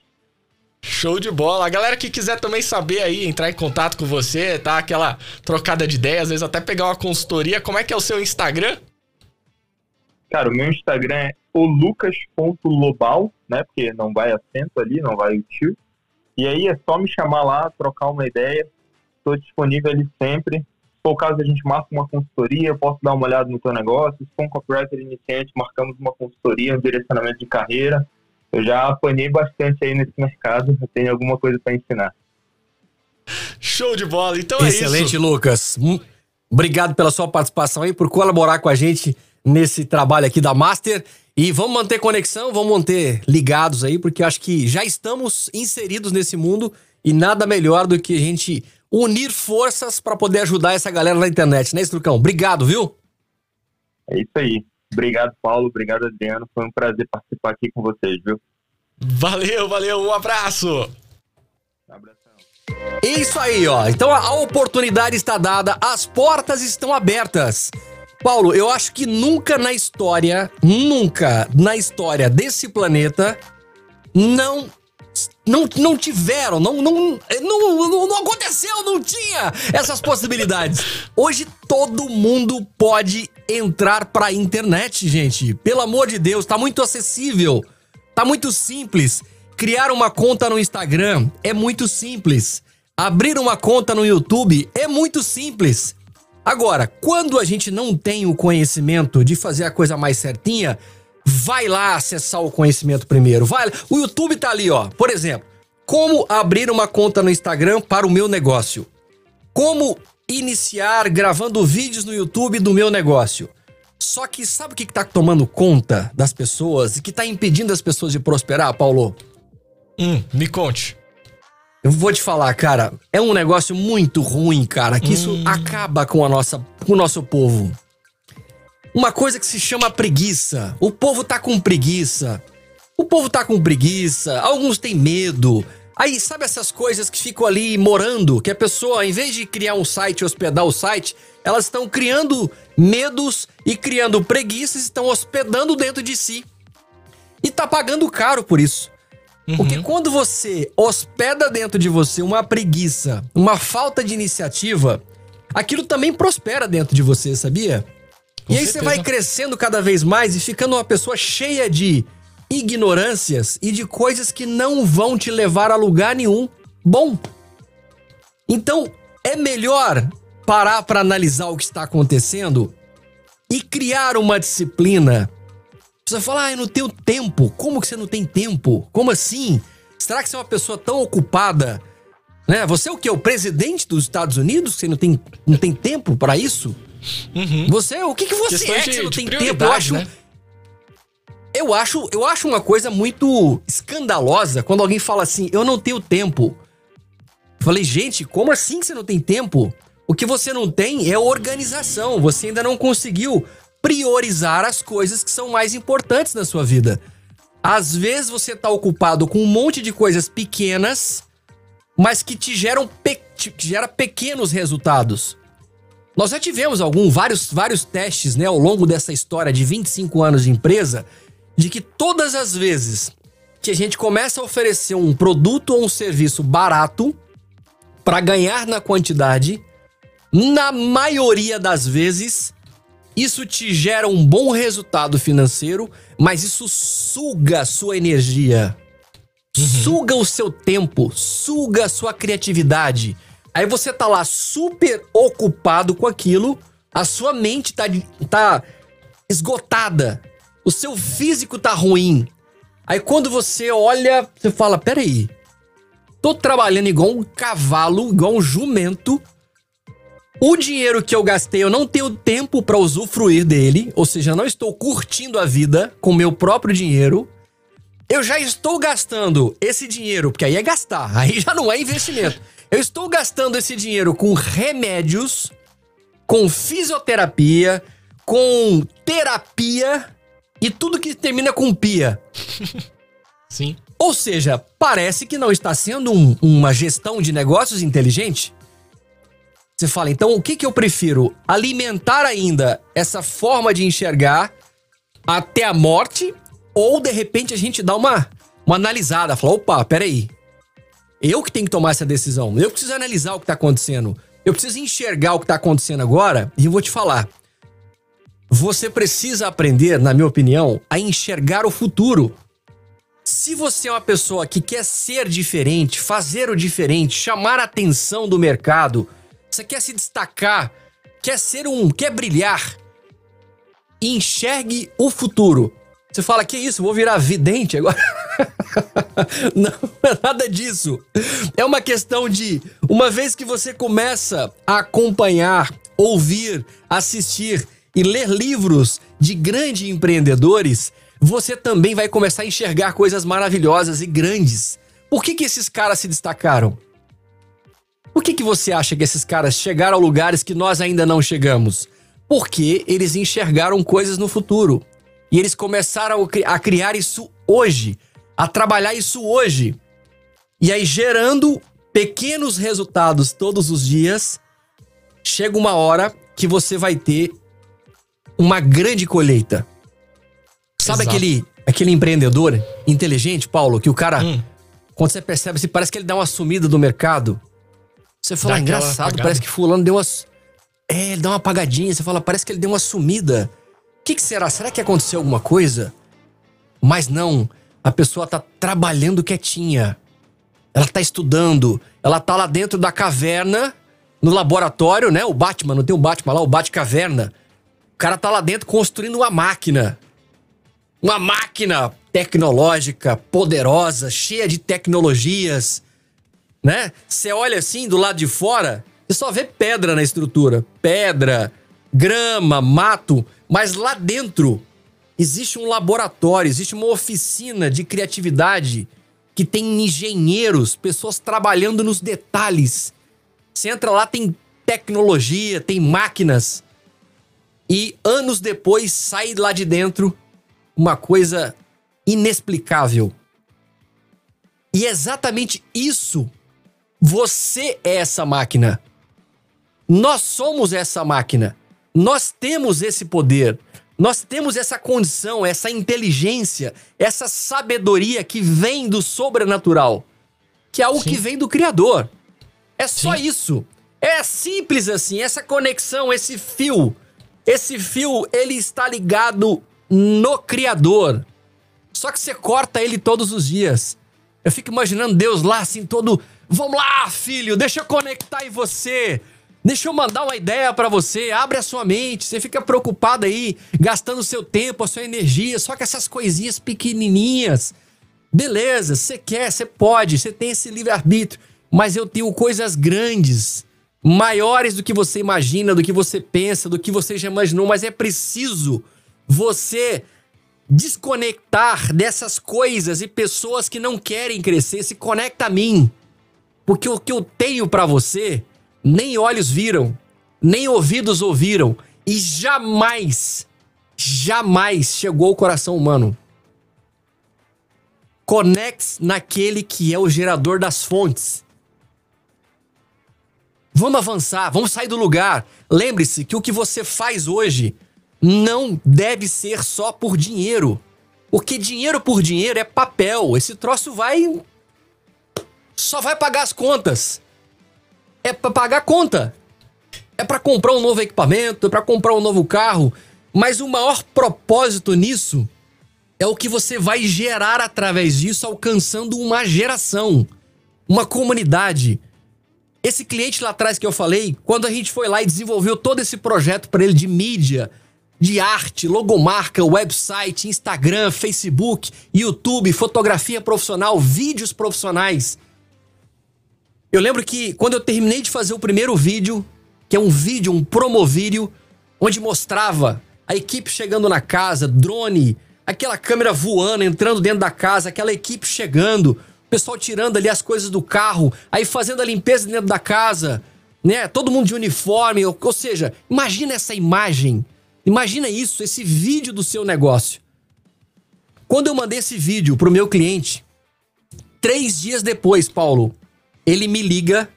Show de bola. A galera que quiser também saber aí, entrar em contato com você, tá? Aquela trocada de ideia, às vezes até pegar uma consultoria. Como é que é o seu Instagram? Cara, o meu Instagram é olucas.lobal, né? Porque não vai acento ali, não vai o tio. E aí é só me chamar lá, trocar uma ideia. Estou disponível ali sempre. Se for o caso, a gente marca uma consultoria, eu posso dar uma olhada no teu negócio. Se for um copywriter iniciante, marcamos uma consultoria, um direcionamento de carreira eu já apanhei bastante aí nesse mercado, eu tenho alguma coisa para ensinar. Show de bola, então é isso. Excelente, Lucas. Obrigado pela sua participação aí, por colaborar com a gente nesse trabalho aqui da Master. E vamos manter conexão, vamos manter ligados aí, porque acho que já estamos inseridos nesse mundo e nada melhor do que a gente unir forças para poder ajudar essa galera na internet, né, Estrucão? Obrigado, viu? É isso aí. Obrigado, Paulo. Obrigado, Adriano. Foi um prazer participar aqui com vocês, viu? Valeu, valeu. Um abraço. Um abração. Isso aí, ó. Então a oportunidade está dada, as portas estão abertas. Paulo, eu acho que nunca na história, nunca na história desse planeta, não não, não tiveram, não, não, não, não, aconteceu, não tinha essas possibilidades. Hoje todo mundo pode entrar pra internet, gente. Pelo amor de Deus, tá muito acessível, tá muito simples. Criar uma conta no Instagram é muito simples. Abrir uma conta no YouTube é muito simples. Agora, quando a gente não tem o conhecimento de fazer a coisa mais certinha, vai lá acessar o conhecimento primeiro. Vai, o YouTube tá ali, ó. Por exemplo, como abrir uma conta no Instagram para o meu negócio? Como iniciar gravando vídeos no YouTube do meu negócio? Só que sabe o que está tomando conta das pessoas e que está impedindo as pessoas de prosperar, Paulo? Hum, me conte. Eu vou te falar, cara, é um negócio muito ruim, cara, que hum. isso acaba com a nossa, com o nosso povo uma coisa que se chama preguiça. O povo tá com preguiça. O povo tá com preguiça, alguns têm medo. Aí, sabe essas coisas que ficam ali morando, que a pessoa, em vez de criar um site e hospedar o site, elas estão criando medos e criando preguiças, estão hospedando dentro de si. E tá pagando caro por isso. Uhum. Porque quando você hospeda dentro de você uma preguiça, uma falta de iniciativa, aquilo também prospera dentro de você, sabia? Com e aí certeza. você vai crescendo cada vez mais e ficando uma pessoa cheia de ignorâncias e de coisas que não vão te levar a lugar nenhum bom. Então, é melhor parar para analisar o que está acontecendo e criar uma disciplina. Você fala, ah, eu não tenho tempo. Como que você não tem tempo? Como assim? Será que você é uma pessoa tão ocupada? Né? Você é o que? O presidente dos Estados Unidos? Você não tem, não tem tempo para isso? Uhum. Você, o que, que você Questão é que você não tem tempo? Eu acho, né? eu acho, eu acho uma coisa muito escandalosa quando alguém fala assim: "Eu não tenho tempo". falei: "Gente, como assim que você não tem tempo? O que você não tem é organização. Você ainda não conseguiu priorizar as coisas que são mais importantes na sua vida. Às vezes você tá ocupado com um monte de coisas pequenas, mas que te geram pe te gera pequenos resultados. Nós já tivemos algum, vários, vários testes né, ao longo dessa história de 25 anos de empresa, de que todas as vezes que a gente começa a oferecer um produto ou um serviço barato para ganhar na quantidade, na maioria das vezes, isso te gera um bom resultado financeiro, mas isso suga a sua energia, uhum. suga o seu tempo, suga a sua criatividade Aí você tá lá super ocupado com aquilo, a sua mente tá, tá esgotada, o seu físico tá ruim. Aí quando você olha, você fala: peraí, tô trabalhando igual um cavalo, igual um jumento. O dinheiro que eu gastei, eu não tenho tempo para usufruir dele, ou seja, não estou curtindo a vida com meu próprio dinheiro. eu já estou gastando esse dinheiro, porque aí é gastar, aí já não é investimento. Eu estou gastando esse dinheiro com remédios, com fisioterapia, com terapia e tudo que termina com pia. Sim. Ou seja, parece que não está sendo um- uma gestão de negócios inteligente. Você fala, então o que, que eu prefiro? Alimentar ainda essa forma de enxergar até a morte? Ou de repente a gente dá uma, uma analisada, fala, opa, peraí. Eu que tenho que tomar essa decisão. Eu preciso analisar o que está acontecendo. Eu preciso enxergar o que está acontecendo agora e eu vou te falar. Você precisa aprender, na minha opinião, a enxergar o futuro. Se você é uma pessoa que quer ser diferente, fazer o diferente, chamar a atenção do mercado, você quer se destacar, quer ser um, quer brilhar, enxergue o futuro. Você fala, que isso, vou virar vidente agora? Não é nada disso. É uma questão de, uma vez que você começa a acompanhar, ouvir, assistir e ler livros de grandes empreendedores, você também vai começar a enxergar coisas maravilhosas e grandes. Por que, que esses caras se destacaram? Por que, que você acha que esses caras chegaram a lugares que nós ainda não chegamos? Porque eles enxergaram coisas no futuro. E eles começaram a cri- a criar isso hoje, a trabalhar isso hoje. E aí, gerando pequenos resultados todos os dias, chega uma hora que você vai ter uma grande colheita. Sabe Exato. aquele, aquele empreendedor inteligente, Paulo, que o cara, Hum. quando você percebe, se parece que ele dá uma sumida do mercado. Você fala, aquela engraçado, apagada. parece que fulano deu umas. É, ele dá uma apagadinha. Você fala, parece que ele deu uma sumida. O que, que será? Será que aconteceu alguma coisa? Mas não. A pessoa tá trabalhando quietinha. Ela tá estudando. Ela tá lá dentro da caverna, no laboratório, né? O Batman, não tem o Batman lá, o Batcaverna. O cara tá lá dentro construindo uma máquina. Uma máquina tecnológica, poderosa, cheia de tecnologias, né? Você olha assim do lado de fora, você só vê pedra na estrutura, pedra, grama, mato, mas lá dentro existe um laboratório, existe uma oficina de criatividade que tem engenheiros, pessoas trabalhando nos detalhes. Você entra lá, tem tecnologia, tem máquinas. E anos depois sai lá de dentro uma coisa inexplicável. E é exatamente isso. Você é essa máquina. Nós somos essa máquina. Nós temos esse poder. Nós temos essa condição, essa inteligência, essa sabedoria que vem do sobrenatural, que é algo Sim. que vem do Criador. É só Sim. isso. É simples assim, essa conexão, esse fio. Esse fio, ele está ligado no Criador. Só que você corta ele todos os dias. Eu fico imaginando Deus lá assim, todo. Vamos lá, filho, deixa eu conectar em você. Deixa eu mandar uma ideia pra você. Abre a sua mente. Você fica preocupado aí, gastando seu tempo, a sua energia, só com essas coisinhas pequenininhas. Beleza, você quer, você pode, você tem esse livre-arbítrio. Mas eu tenho coisas grandes, maiores do que você imagina, do que você pensa, do que você já imaginou. Mas é preciso você desconectar dessas coisas e pessoas que não querem crescer. Se conecta a mim. Porque o que eu tenho pra você, nem olhos viram, nem ouvidos ouviram. E jamais, jamais chegou ao coração humano. Conecte naquele que é o gerador das fontes. Vamos avançar, vamos sair do lugar. Lembre-se que o que você faz hoje não deve ser só por dinheiro. Porque dinheiro por dinheiro é papel. Esse troço vai. Só vai pagar as contas. É pra pagar conta. É pra comprar um novo equipamento, é pra comprar um novo carro. Mas o maior propósito nisso é o que você vai gerar através disso, alcançando uma geração, uma comunidade. Esse cliente lá atrás que eu falei, quando a gente foi lá e desenvolveu todo esse projeto para ele de mídia, de arte, logomarca, website, Instagram, Facebook, YouTube, fotografia profissional, vídeos profissionais. Eu lembro que quando eu terminei de fazer o primeiro vídeo, que é um vídeo, um promovídeo, onde mostrava a equipe chegando na casa, drone, aquela câmera voando, entrando dentro da casa, aquela equipe chegando, o pessoal tirando ali as coisas do carro, aí fazendo a limpeza dentro da casa, né? Todo mundo de uniforme, ou, ou seja, imagina essa imagem, imagina isso, esse vídeo do seu negócio. Quando eu mandei esse vídeo pro meu cliente, três dias depois, Paulo, ele me liga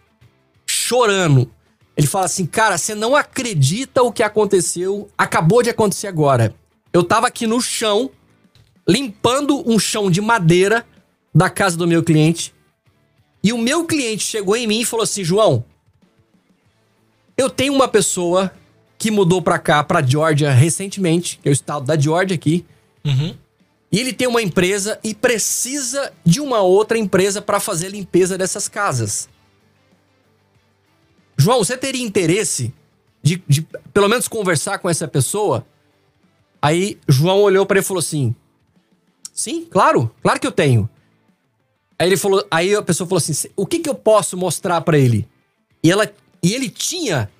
chorando. Ele fala assim: Cara, você não acredita o que aconteceu, acabou de acontecer agora. Eu tava aqui no chão, limpando um chão de madeira da casa do meu cliente. E o meu cliente chegou em mim e falou assim: João, eu tenho uma pessoa que mudou pra cá, pra Georgia, recentemente, que é o estado da Georgia aqui. Uhum. E ele tem uma empresa e precisa de uma outra empresa para fazer a limpeza dessas casas. João, você teria interesse de, de, pelo menos conversar com essa pessoa? Aí João olhou para ele e falou assim: Sim, claro, claro que eu tenho. Aí ele falou, aí a pessoa falou assim: "O que que eu posso mostrar para ele?" E ela e ele tinha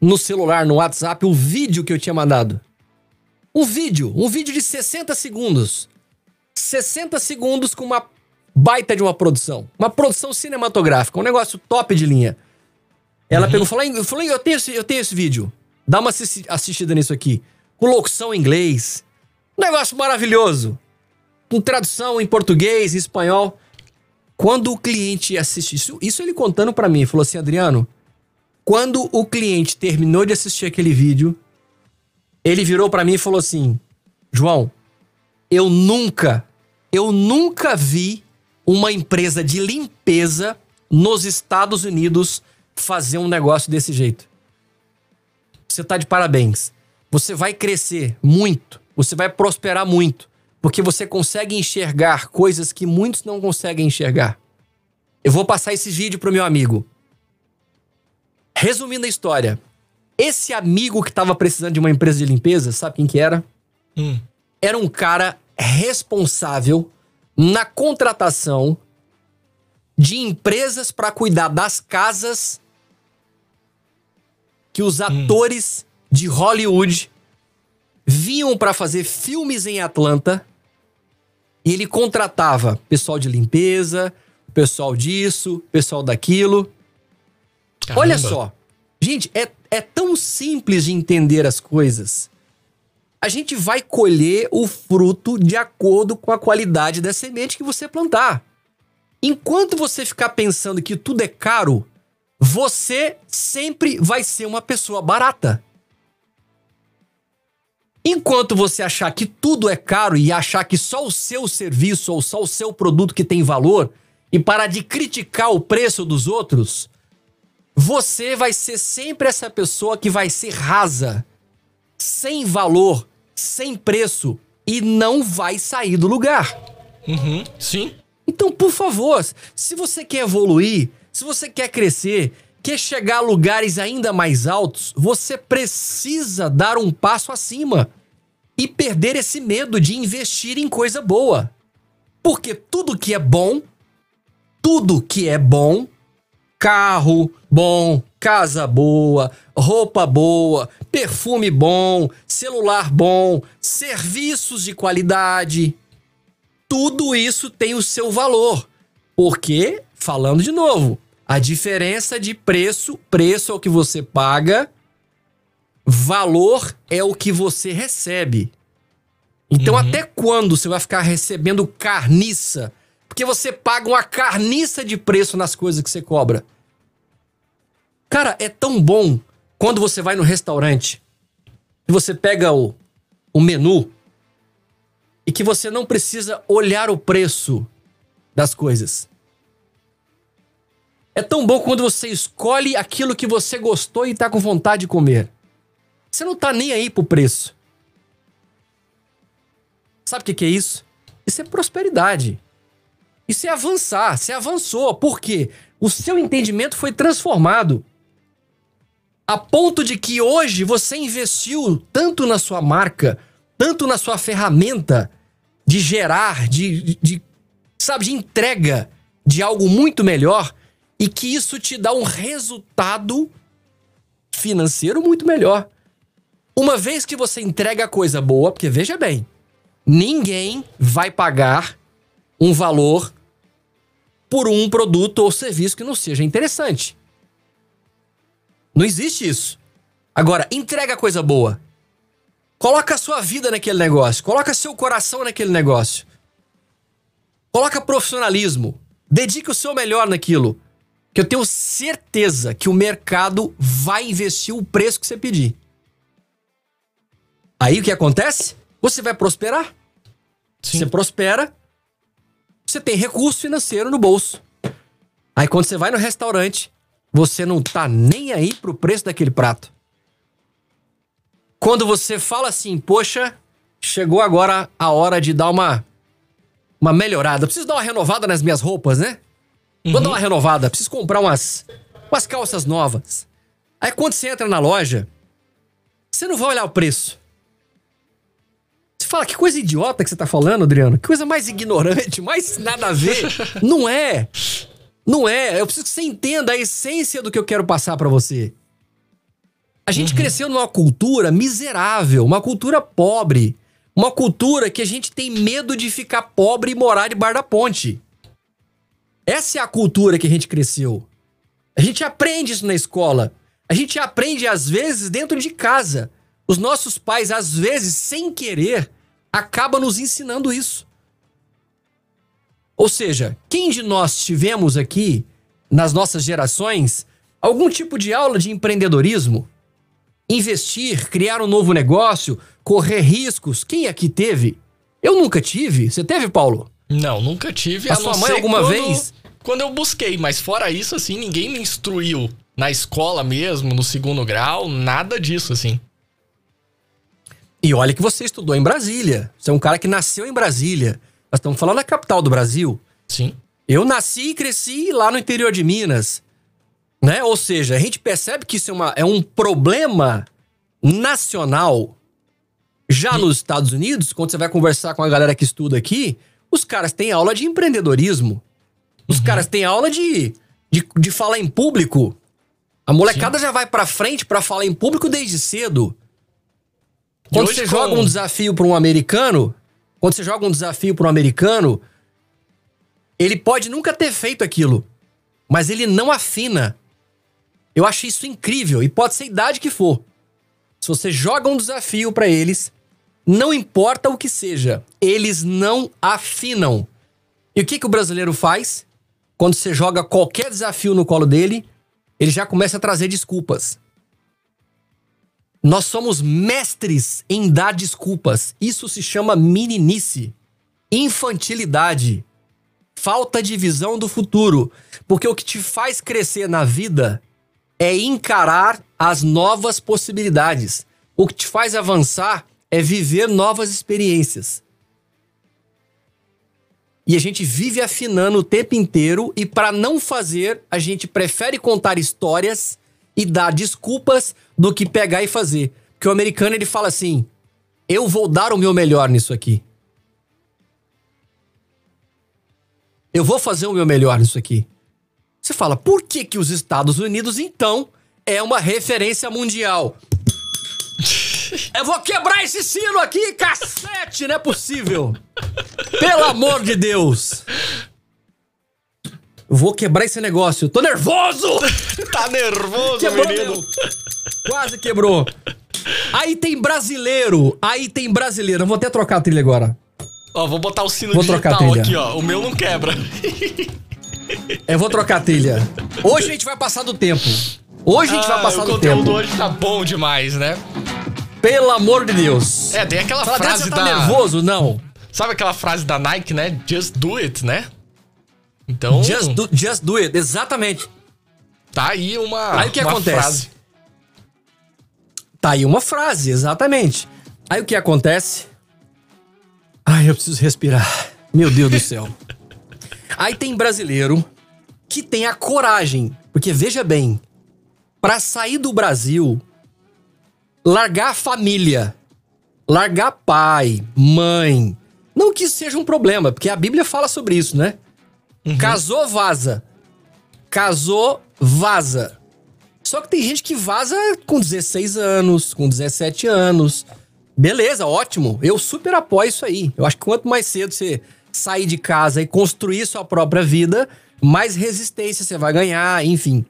no celular, no WhatsApp, o vídeo que eu tinha mandado. Um vídeo, um vídeo de 60 segundos. 60 segundos com uma baita de uma produção. Uma produção cinematográfica, um negócio top de linha. Ela pegou e falou: "Eu falei, eu tenho, esse, eu tenho esse vídeo. Dá uma assisti- assistida nisso aqui. Com locução em inglês. Um negócio maravilhoso. Com tradução em português, em espanhol. Quando o cliente assiste isso, isso ele contando pra mim, falou assim: Adriano, quando o cliente terminou de assistir aquele vídeo, ele virou pra mim e falou assim: João, eu nunca, eu nunca vi uma empresa de limpeza nos Estados Unidos fazer um negócio desse jeito. Você tá de parabéns. Você vai crescer muito, você vai prosperar muito, porque você consegue enxergar coisas que muitos não conseguem enxergar. Eu vou passar esse vídeo pro meu amigo. Resumindo a história, esse amigo que estava precisando de uma empresa de limpeza, sabe quem que era? Hum. Era um cara responsável na contratação de empresas para cuidar das casas que os atores de Hollywood vinham para fazer filmes em Atlanta e ele contratava pessoal de limpeza, pessoal disso, pessoal daquilo. Olha Caramba. só. Gente, é, é tão simples de entender as coisas. A gente vai colher o fruto de acordo com a qualidade da semente que você plantar. Enquanto você ficar pensando que tudo é caro, você sempre vai ser uma pessoa barata. Enquanto você achar que tudo é caro e achar que só o seu serviço ou só o seu produto que tem valor e parar de criticar o preço dos outros, você vai ser sempre essa pessoa que vai ser rasa, sem valor, sem preço e não vai sair do lugar. Uhum. Sim. Então, por favor, se você quer evoluir, se você quer crescer, quer chegar a lugares ainda mais altos, você precisa dar um passo acima e perder esse medo de investir em coisa boa. Porque tudo que é bom, tudo que é bom, carro bom, casa boa, roupa boa, perfume bom, celular bom, serviços de qualidade, tudo isso tem o seu valor. Porque, falando de novo, a diferença de preço, preço é o que você paga, valor é o que você recebe. Então, até quando você vai ficar recebendo carniça? Porque você paga uma carniça de preço nas coisas que você cobra. Cara, é tão bom quando você vai no restaurante e você pega o, o menu e que você não precisa olhar o preço das coisas. É tão bom quando você escolhe aquilo que você gostou e tá com vontade de comer. Você não tá nem aí pro preço. Sabe o que, que é isso? Isso é prosperidade. Isso é avançar. Você avançou. Por quê? O seu entendimento foi transformado. A ponto de que hoje você investiu tanto na sua marca, tanto na sua ferramenta de gerar, de, de, de, sabe, de entrega de algo muito melhor e que isso te dá um resultado financeiro muito melhor. Uma vez que você entrega coisa boa, porque veja bem, Ninguém vai pagar um valor por um produto ou serviço que não seja interessante. Não existe isso. Agora, entrega coisa boa. Coloca a sua vida naquele negócio. Coloca seu coração naquele negócio. Coloca profissionalismo. Dedique o seu melhor naquilo. Que eu tenho certeza que o mercado vai investir o preço que você pedir. Aí o que acontece? Você vai prosperar. Sim. Você prospera, você tem recurso financeiro no bolso. Aí quando você vai no restaurante, você não tá nem aí pro preço daquele prato. Quando você fala assim, poxa, chegou agora a hora de dar uma uma melhorada. Preciso dar uma renovada nas minhas roupas, né? Vou dar uma renovada, preciso comprar umas umas calças novas. Aí quando você entra na loja, você não vai olhar o preço. Você fala, que coisa idiota que você tá falando, Adriano. Que coisa mais ignorante, mais nada a ver. não é. Não é. Eu preciso que você entenda a essência do que eu quero passar pra você. A gente cresceu numa cultura miserável, uma cultura pobre. Uma cultura que a gente tem medo de ficar pobre e morar debaixo da ponte. Essa é a cultura que a gente cresceu. A gente aprende isso na escola. A gente aprende, às vezes, dentro de casa. Os nossos pais, às vezes, sem querer, acabam nos ensinando isso. Ou seja, quem de nós tivemos aqui, nas nossas gerações, algum tipo de aula de empreendedorismo? Investir, criar um novo negócio, correr riscos? Quem aqui teve? Eu nunca tive. Você teve, Paulo? Não, nunca tive. A a sua mãe alguma quando- vez? Quando eu busquei, mas fora isso, assim, ninguém me instruiu na escola mesmo, no segundo grau, nada disso, assim. E olha que você estudou em Brasília. Você é um cara que nasceu em Brasília. Nós estamos falando da capital do Brasil. Sim. Eu nasci e cresci lá no interior de Minas. Né? Ou seja, a gente percebe que isso é, uma- é um problema nacional. Já nos Estados Unidos, quando você vai conversar com a galera que estuda aqui, os caras têm aula de empreendedorismo. Os caras têm aula de, de, de falar em público. A molecada já vai pra frente pra falar em público desde cedo. E Quando você com- joga um desafio pra um americano, quando você joga um desafio pra um americano, ele pode nunca ter feito aquilo, mas ele não afina. Eu acho isso incrível e pode ser a idade que for. Se você joga um desafio pra eles, não importa o que seja, eles não afinam. E o que, que o brasileiro faz? Quando você joga qualquer desafio no colo dele, ele já começa a trazer desculpas. Nós somos mestres em dar desculpas. Isso se chama meninice, infantilidade, falta de visão do futuro. Porque o que te faz crescer na vida é encarar as novas possibilidades. O que te faz avançar é viver novas experiências. E a gente vive afinando o tempo inteiro e para não fazer, a gente prefere contar histórias e dar desculpas do que pegar e fazer. Porque o americano ele fala assim: "Eu vou dar o meu melhor nisso aqui. Eu vou fazer o meu melhor nisso aqui." Você fala: "Por que que os Estados Unidos então é uma referência mundial?" Eu vou quebrar esse sino aqui, cacete, não é possível. Pelo amor de Deus. Vou quebrar esse negócio. Tô nervoso! Tá nervoso, Quebrou menino? mesmo. Quase quebrou. Aí tem brasileiro. Aí tem brasileiro. Eu vou até trocar a trilha agora. Ó, vou botar o sino Vou digital aqui, ó. O meu não quebra. Eu vou trocar a trilha. Hoje a gente vai passar do tempo. Hoje a gente vai Ah, passar o do conteúdo tempo. hoje tá bom demais, né? Pelo amor de Deus. É, tem aquela Fala, frase você tá da... nervoso? Não. Sabe aquela frase da Nike, né? Just do it, né? Então, Just do, just do it. Exatamente. tá aí uma, Aí o que acontece? frase. Tá aí uma frase, exatamente. Aí o que acontece? Ai, eu preciso respirar. Meu Deus do céu. Aí tem brasileiro que tem a coragem, porque veja bem, pra sair do Brasil, largar a família, largar pai, mãe, não que isso seja um problema, porque a Bíblia fala sobre isso, né? Casou, vaza. Casou, vaza. Só que tem gente que vaza com 16 anos, com 17 anos, Beleza, ótimo. Eu super apoio isso aí. Eu acho que quanto mais cedo você sair de casa e construir sua própria vida, mais resistência você vai ganhar, enfim.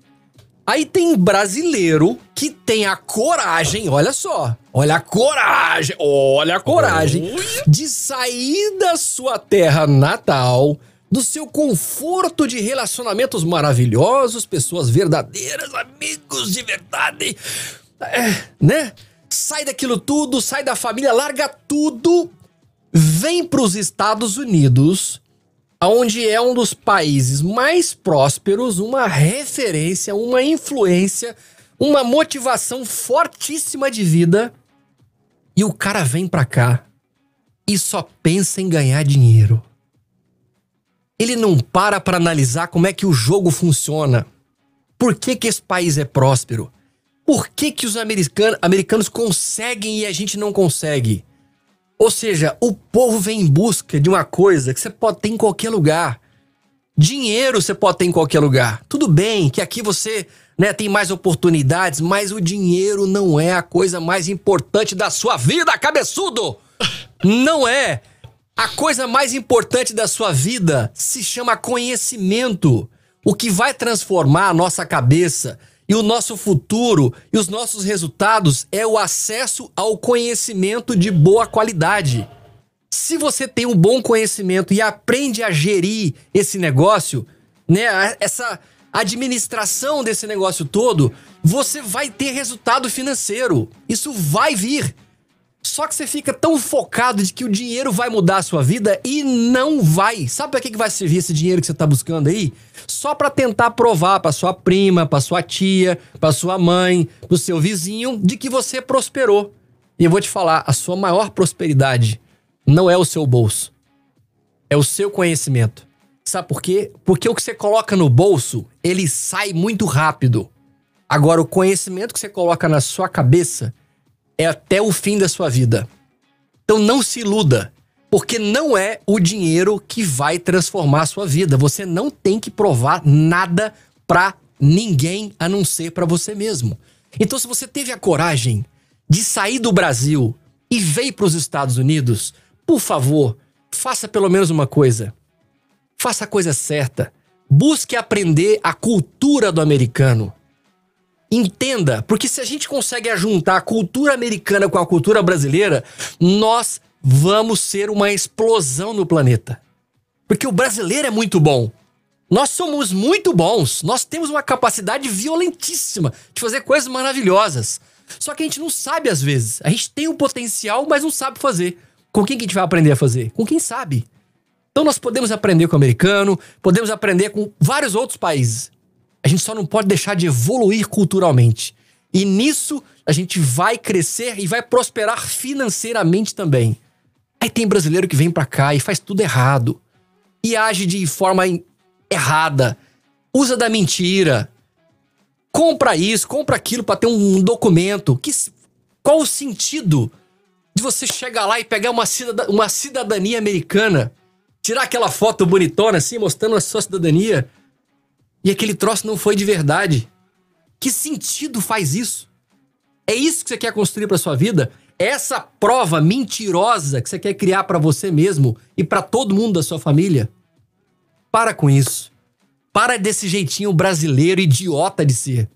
Aí tem brasileiro que tem a coragem, olha só, olha a coragem, olha a coragem de sair da sua terra natal, do seu conforto de relacionamentos maravilhosos, pessoas verdadeiras, amigos de verdade, é, né? Sai daquilo tudo, sai da família, larga tudo, vem para os Estados Unidos, onde é um dos países mais prósperos, uma referência, uma influência, uma motivação fortíssima de vida, e o cara vem para cá e só pensa em ganhar dinheiro. Ele não para para analisar como é que o jogo funciona. Por que, que esse país é próspero? Por que, que os americanos, americanos conseguem e a gente não consegue? Ou seja, o povo vem em busca de uma coisa que você pode ter em qualquer lugar. Dinheiro você pode ter em qualquer lugar. Tudo bem que aqui você né, tem mais oportunidades, mas o dinheiro não é a coisa mais importante da sua vida, cabeçudo! Não é! A coisa mais importante da sua vida se chama conhecimento. O que vai transformar a nossa cabeça e o nosso futuro e os nossos resultados é o acesso ao conhecimento de boa qualidade. Se você tem um bom conhecimento e aprende a gerir esse negócio, né, essa administração desse negócio todo, você vai ter resultado financeiro. Isso vai vir. Só que você fica tão focado de que o dinheiro vai mudar a sua vida e não vai. Sabe para que, que vai servir esse dinheiro que você tá buscando aí? Só para tentar provar para sua prima, para sua tia, para sua mãe, pro seu vizinho de que você prosperou. E eu vou te falar, a sua maior prosperidade não é o seu bolso. É o seu conhecimento. Sabe por quê? Porque o que você coloca no bolso, ele sai muito rápido. Agora, o conhecimento que você coloca na sua cabeça, é até o fim da sua vida. Então não se iluda, porque não é o dinheiro que vai transformar a sua vida. Você não tem que provar nada para ninguém a não ser para você mesmo. Então se você teve a coragem de sair do Brasil e veio para os Estados Unidos, por favor, faça pelo menos uma coisa. Faça a coisa certa. Busque aprender a cultura do americano. Entenda, porque se a gente consegue juntar a cultura americana com a cultura brasileira, nós vamos ser uma explosão no planeta. Porque o brasileiro é muito bom. Nós somos muito bons. Nós temos uma capacidade violentíssima de fazer coisas maravilhosas. Só que a gente não sabe às vezes. A gente tem o potencial, mas não sabe fazer. Com quem que a gente vai aprender a fazer? Com quem sabe. Então nós podemos aprender com o americano, podemos aprender com vários outros países. A gente só não pode deixar de evoluir culturalmente. E nisso a gente vai crescer e vai prosperar financeiramente também. Aí tem brasileiro que vem para cá e faz tudo errado. E age de forma errada. Usa da mentira. Compra isso, compra aquilo para ter um documento. Que, qual o sentido de você chegar lá e pegar uma, cidad uma cidadania americana, tirar aquela foto bonitona assim, mostrando a sua cidadania e aquele troço não foi de verdade. Que sentido faz isso? É isso que você quer construir para sua vida? Essa prova mentirosa que você quer criar para você mesmo e para todo mundo da sua família? Para com isso. Para desse jeitinho brasileiro idiota de ser.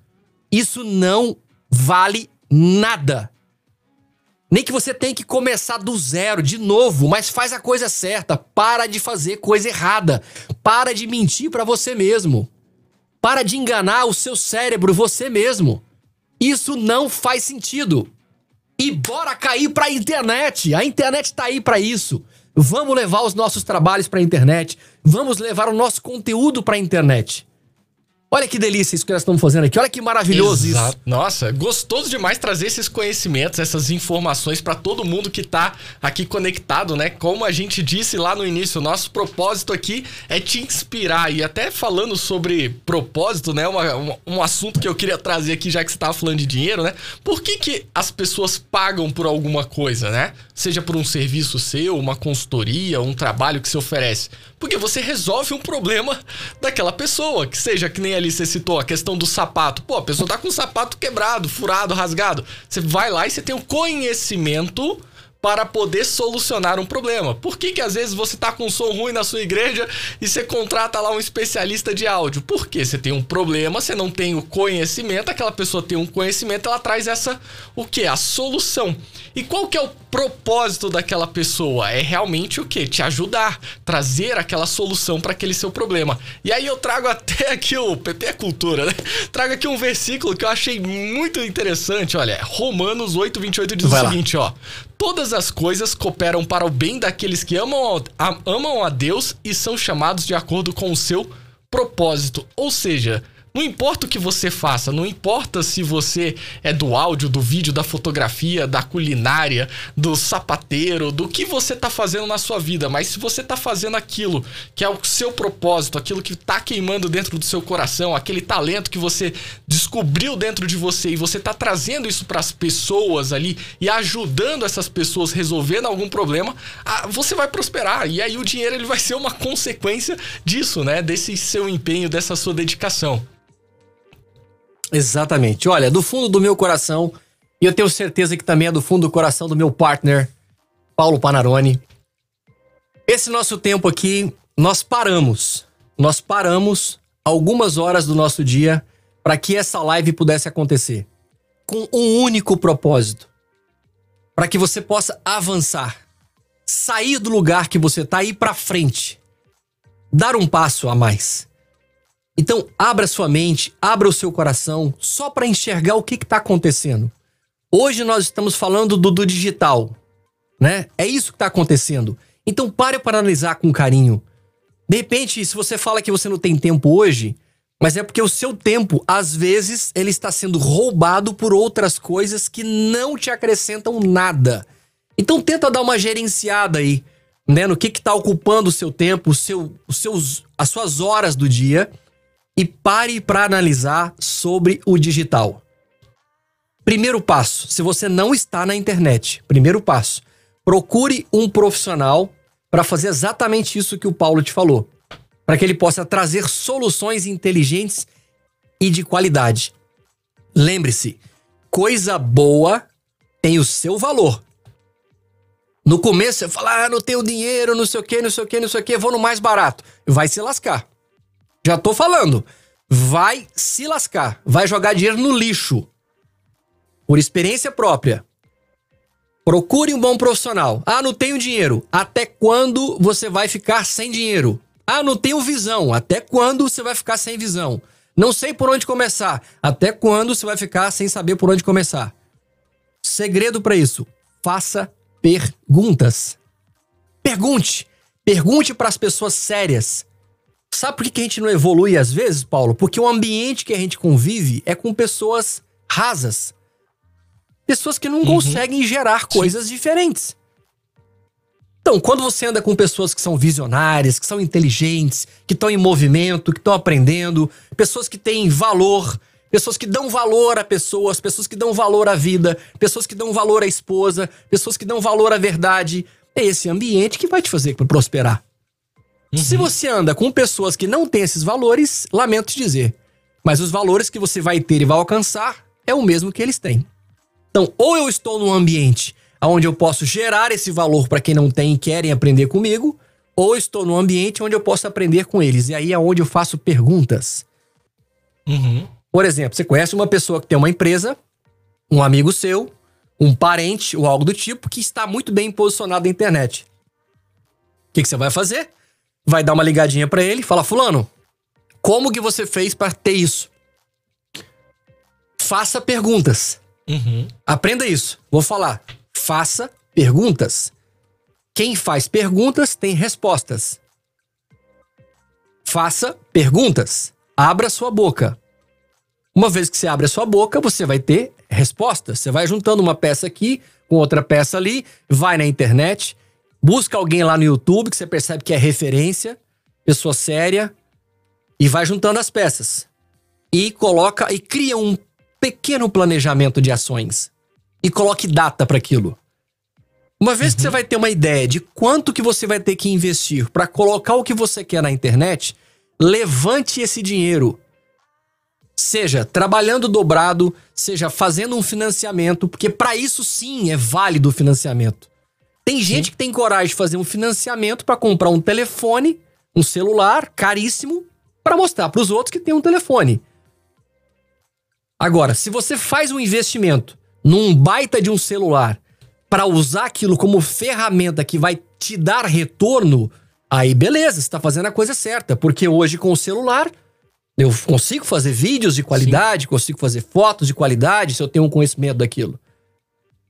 Isso não vale nada. Nem que você tenha que começar do zero, de novo, mas faz a coisa certa. Para de fazer coisa errada. Para de mentir para você mesmo. Para de enganar o seu cérebro, você mesmo. Isso não faz sentido. E bora cair para a internet. A internet tá aí para isso. Vamos levar os nossos trabalhos para a internet. Vamos levar o nosso conteúdo para a internet. Olha que delícia isso que nós estamos fazendo aqui. Olha que maravilhoso Exato. isso. Nossa, gostoso demais trazer esses conhecimentos, essas informações para todo mundo que tá aqui conectado, né? Como a gente disse lá no início, nosso propósito aqui é te inspirar. E até falando sobre propósito, né? Uma, um, assunto que eu queria trazer aqui, já que você tava falando de dinheiro, né? Por que, que as pessoas pagam por alguma coisa, né? Seja por um serviço seu, uma consultoria, um trabalho que se oferece. Porque você resolve um problema daquela pessoa, que seja que nem ali você citou, a questão do sapato. Pô, a pessoa tá com o sapato quebrado, furado, rasgado. Você vai lá e você tem o conhecimento para poder solucionar um problema. Por que, que às vezes você tá com um som ruim na sua igreja e você contrata lá um especialista de áudio? Porque você tem um problema, você não tem o conhecimento, aquela pessoa tem um conhecimento, ela traz essa o que? A solução. E qual que é o propósito daquela pessoa? É realmente o que? Te ajudar, trazer aquela solução para aquele seu problema. E aí eu trago até aqui o PP é cultura, né? Trago aqui um versículo que eu achei muito interessante, olha, Romanos 8:28 diz Vai o seguinte, lá. ó: Todas as coisas cooperam para o bem daqueles que amam a, amam a Deus e são chamados de acordo com o seu propósito. Ou seja, não importa o que você faça, não importa se você é do áudio, do vídeo, da fotografia, da culinária, do sapateiro, do que você tá fazendo na sua vida, mas se você tá fazendo aquilo que é o seu propósito, aquilo que tá queimando dentro do seu coração, aquele talento que você descobriu dentro de você e você tá trazendo isso para as pessoas ali e ajudando essas pessoas resolvendo algum problema, você vai prosperar e aí o dinheiro ele vai ser uma consequência disso, né? Desse seu empenho, dessa sua dedicação. Exatamente. Olha, do fundo do meu coração, e eu tenho certeza que também é do fundo do coração do meu partner, Paulo Panarone. Esse nosso tempo aqui, nós paramos. Nós paramos algumas horas do nosso dia para que essa live pudesse acontecer. Com um único propósito: para que você possa avançar, sair do lugar que você está e ir para frente, dar um passo a mais. Então, abra sua mente, abra o seu coração, só para enxergar o que está acontecendo. Hoje nós estamos falando do, do digital, né? É isso que está acontecendo. Então, pare para analisar com carinho. De repente, se você fala que você não tem tempo hoje, mas é porque o seu tempo, às vezes, ele está sendo roubado por outras coisas que não te acrescentam nada. Então, tenta dar uma gerenciada aí, né? No que está ocupando o seu tempo, o seu, os seus, as suas horas do dia e pare para analisar sobre o digital. Primeiro passo, se você não está na internet, primeiro passo, procure um profissional para fazer exatamente isso que o Paulo te falou, para que ele possa trazer soluções inteligentes e de qualidade. Lembre-se, coisa boa tem o seu valor. No começo você fala, ah, não tenho dinheiro, não sei o que, não sei o que, não sei o que, vou no mais barato. Vai se lascar. Já tô falando. Vai se lascar. Vai jogar dinheiro no lixo. Por experiência própria. Procure um bom profissional. Ah, não tenho dinheiro. Até quando você vai ficar sem dinheiro? Ah, não tenho visão. Até quando você vai ficar sem visão? Não sei por onde começar. Até quando você vai ficar sem saber por onde começar? Segredo para isso: faça perguntas. Pergunte. Pergunte para as pessoas sérias. Sabe por que a gente não evolui às vezes, Paulo? Porque o ambiente que a gente convive é com pessoas rasas. Pessoas que não uhum. conseguem gerar coisas Sim. diferentes. Então, quando você anda com pessoas que são visionárias, que são inteligentes, que estão em movimento, que estão aprendendo, pessoas que têm valor, pessoas que dão valor a pessoas, pessoas que dão valor à vida, pessoas que dão valor à esposa, pessoas que dão valor à verdade, é esse ambiente que vai te fazer prosperar. Uhum. Se você anda com pessoas que não têm esses valores, lamento te dizer. Mas os valores que você vai ter e vai alcançar é o mesmo que eles têm. Então, ou eu estou num ambiente onde eu posso gerar esse valor para quem não tem e querem aprender comigo, ou estou num ambiente onde eu posso aprender com eles. E aí é onde eu faço perguntas. Uhum. Por exemplo, você conhece uma pessoa que tem uma empresa, um amigo seu, um parente ou algo do tipo, que está muito bem posicionado na internet. O que, que você vai fazer? Vai dar uma ligadinha para ele e fala: Fulano, como que você fez para ter isso? Faça perguntas. Uhum. Aprenda isso. Vou falar. Faça perguntas. Quem faz perguntas tem respostas. Faça perguntas. Abra sua boca. Uma vez que você abre a sua boca, você vai ter respostas. Você vai juntando uma peça aqui com outra peça ali, vai na internet, Busca alguém lá no YouTube que você percebe que é referência, pessoa séria, e vai juntando as peças. E coloca e cria um pequeno planejamento de ações. E coloque data para aquilo. Uma vez uhum. que você uhum. vai ter uma ideia de quanto que você vai ter que investir para colocar o que você quer na internet, levante esse dinheiro. Seja trabalhando dobrado, seja fazendo um financiamento, porque para isso sim é válido o financiamento. Tem gente Sim. que tem coragem de fazer um financiamento para comprar um telefone, um celular caríssimo, para mostrar para os outros que tem um telefone. Agora, se você faz um investimento num baita de um celular para usar aquilo como ferramenta que vai te dar retorno, aí beleza, você está fazendo a coisa certa. Porque hoje com o celular eu consigo fazer vídeos de qualidade, Sim. consigo fazer fotos de qualidade se eu tenho um conhecimento daquilo.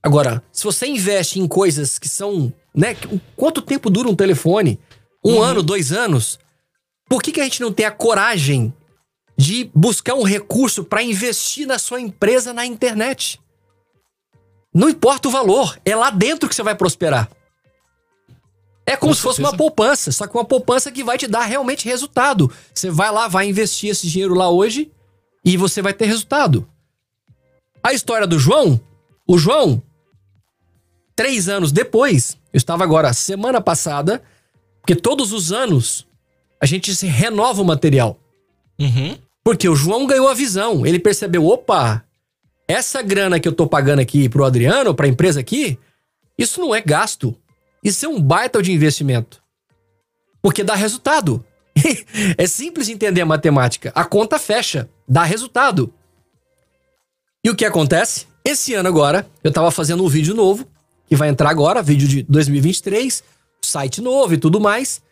Agora, se você investe em coisas que são. Né, quanto tempo dura um telefone? Um uhum. ano, dois anos? Por que, que a gente não tem a coragem de buscar um recurso para investir na sua empresa na internet? Não importa o valor, é lá dentro que você vai prosperar. É como Com se fosse uma poupança, só que uma poupança que vai te dar realmente resultado. Você vai lá, vai investir esse dinheiro lá hoje e você vai ter resultado. A história do João, o João, três anos depois, eu estava agora semana passada, porque todos os anos a gente se renova o material. Uhum. Porque o João ganhou a visão, ele percebeu, opa, essa grana que eu tô pagando aqui pro Adriano, pra empresa aqui, isso não é gasto. Isso é um baita de investimento. Porque dá resultado. é simples entender a matemática. A conta fecha, dá resultado. E o que acontece? Esse ano agora, eu tava fazendo um vídeo novo, que vai entrar agora, vídeo de 2023, site novo e tudo mais.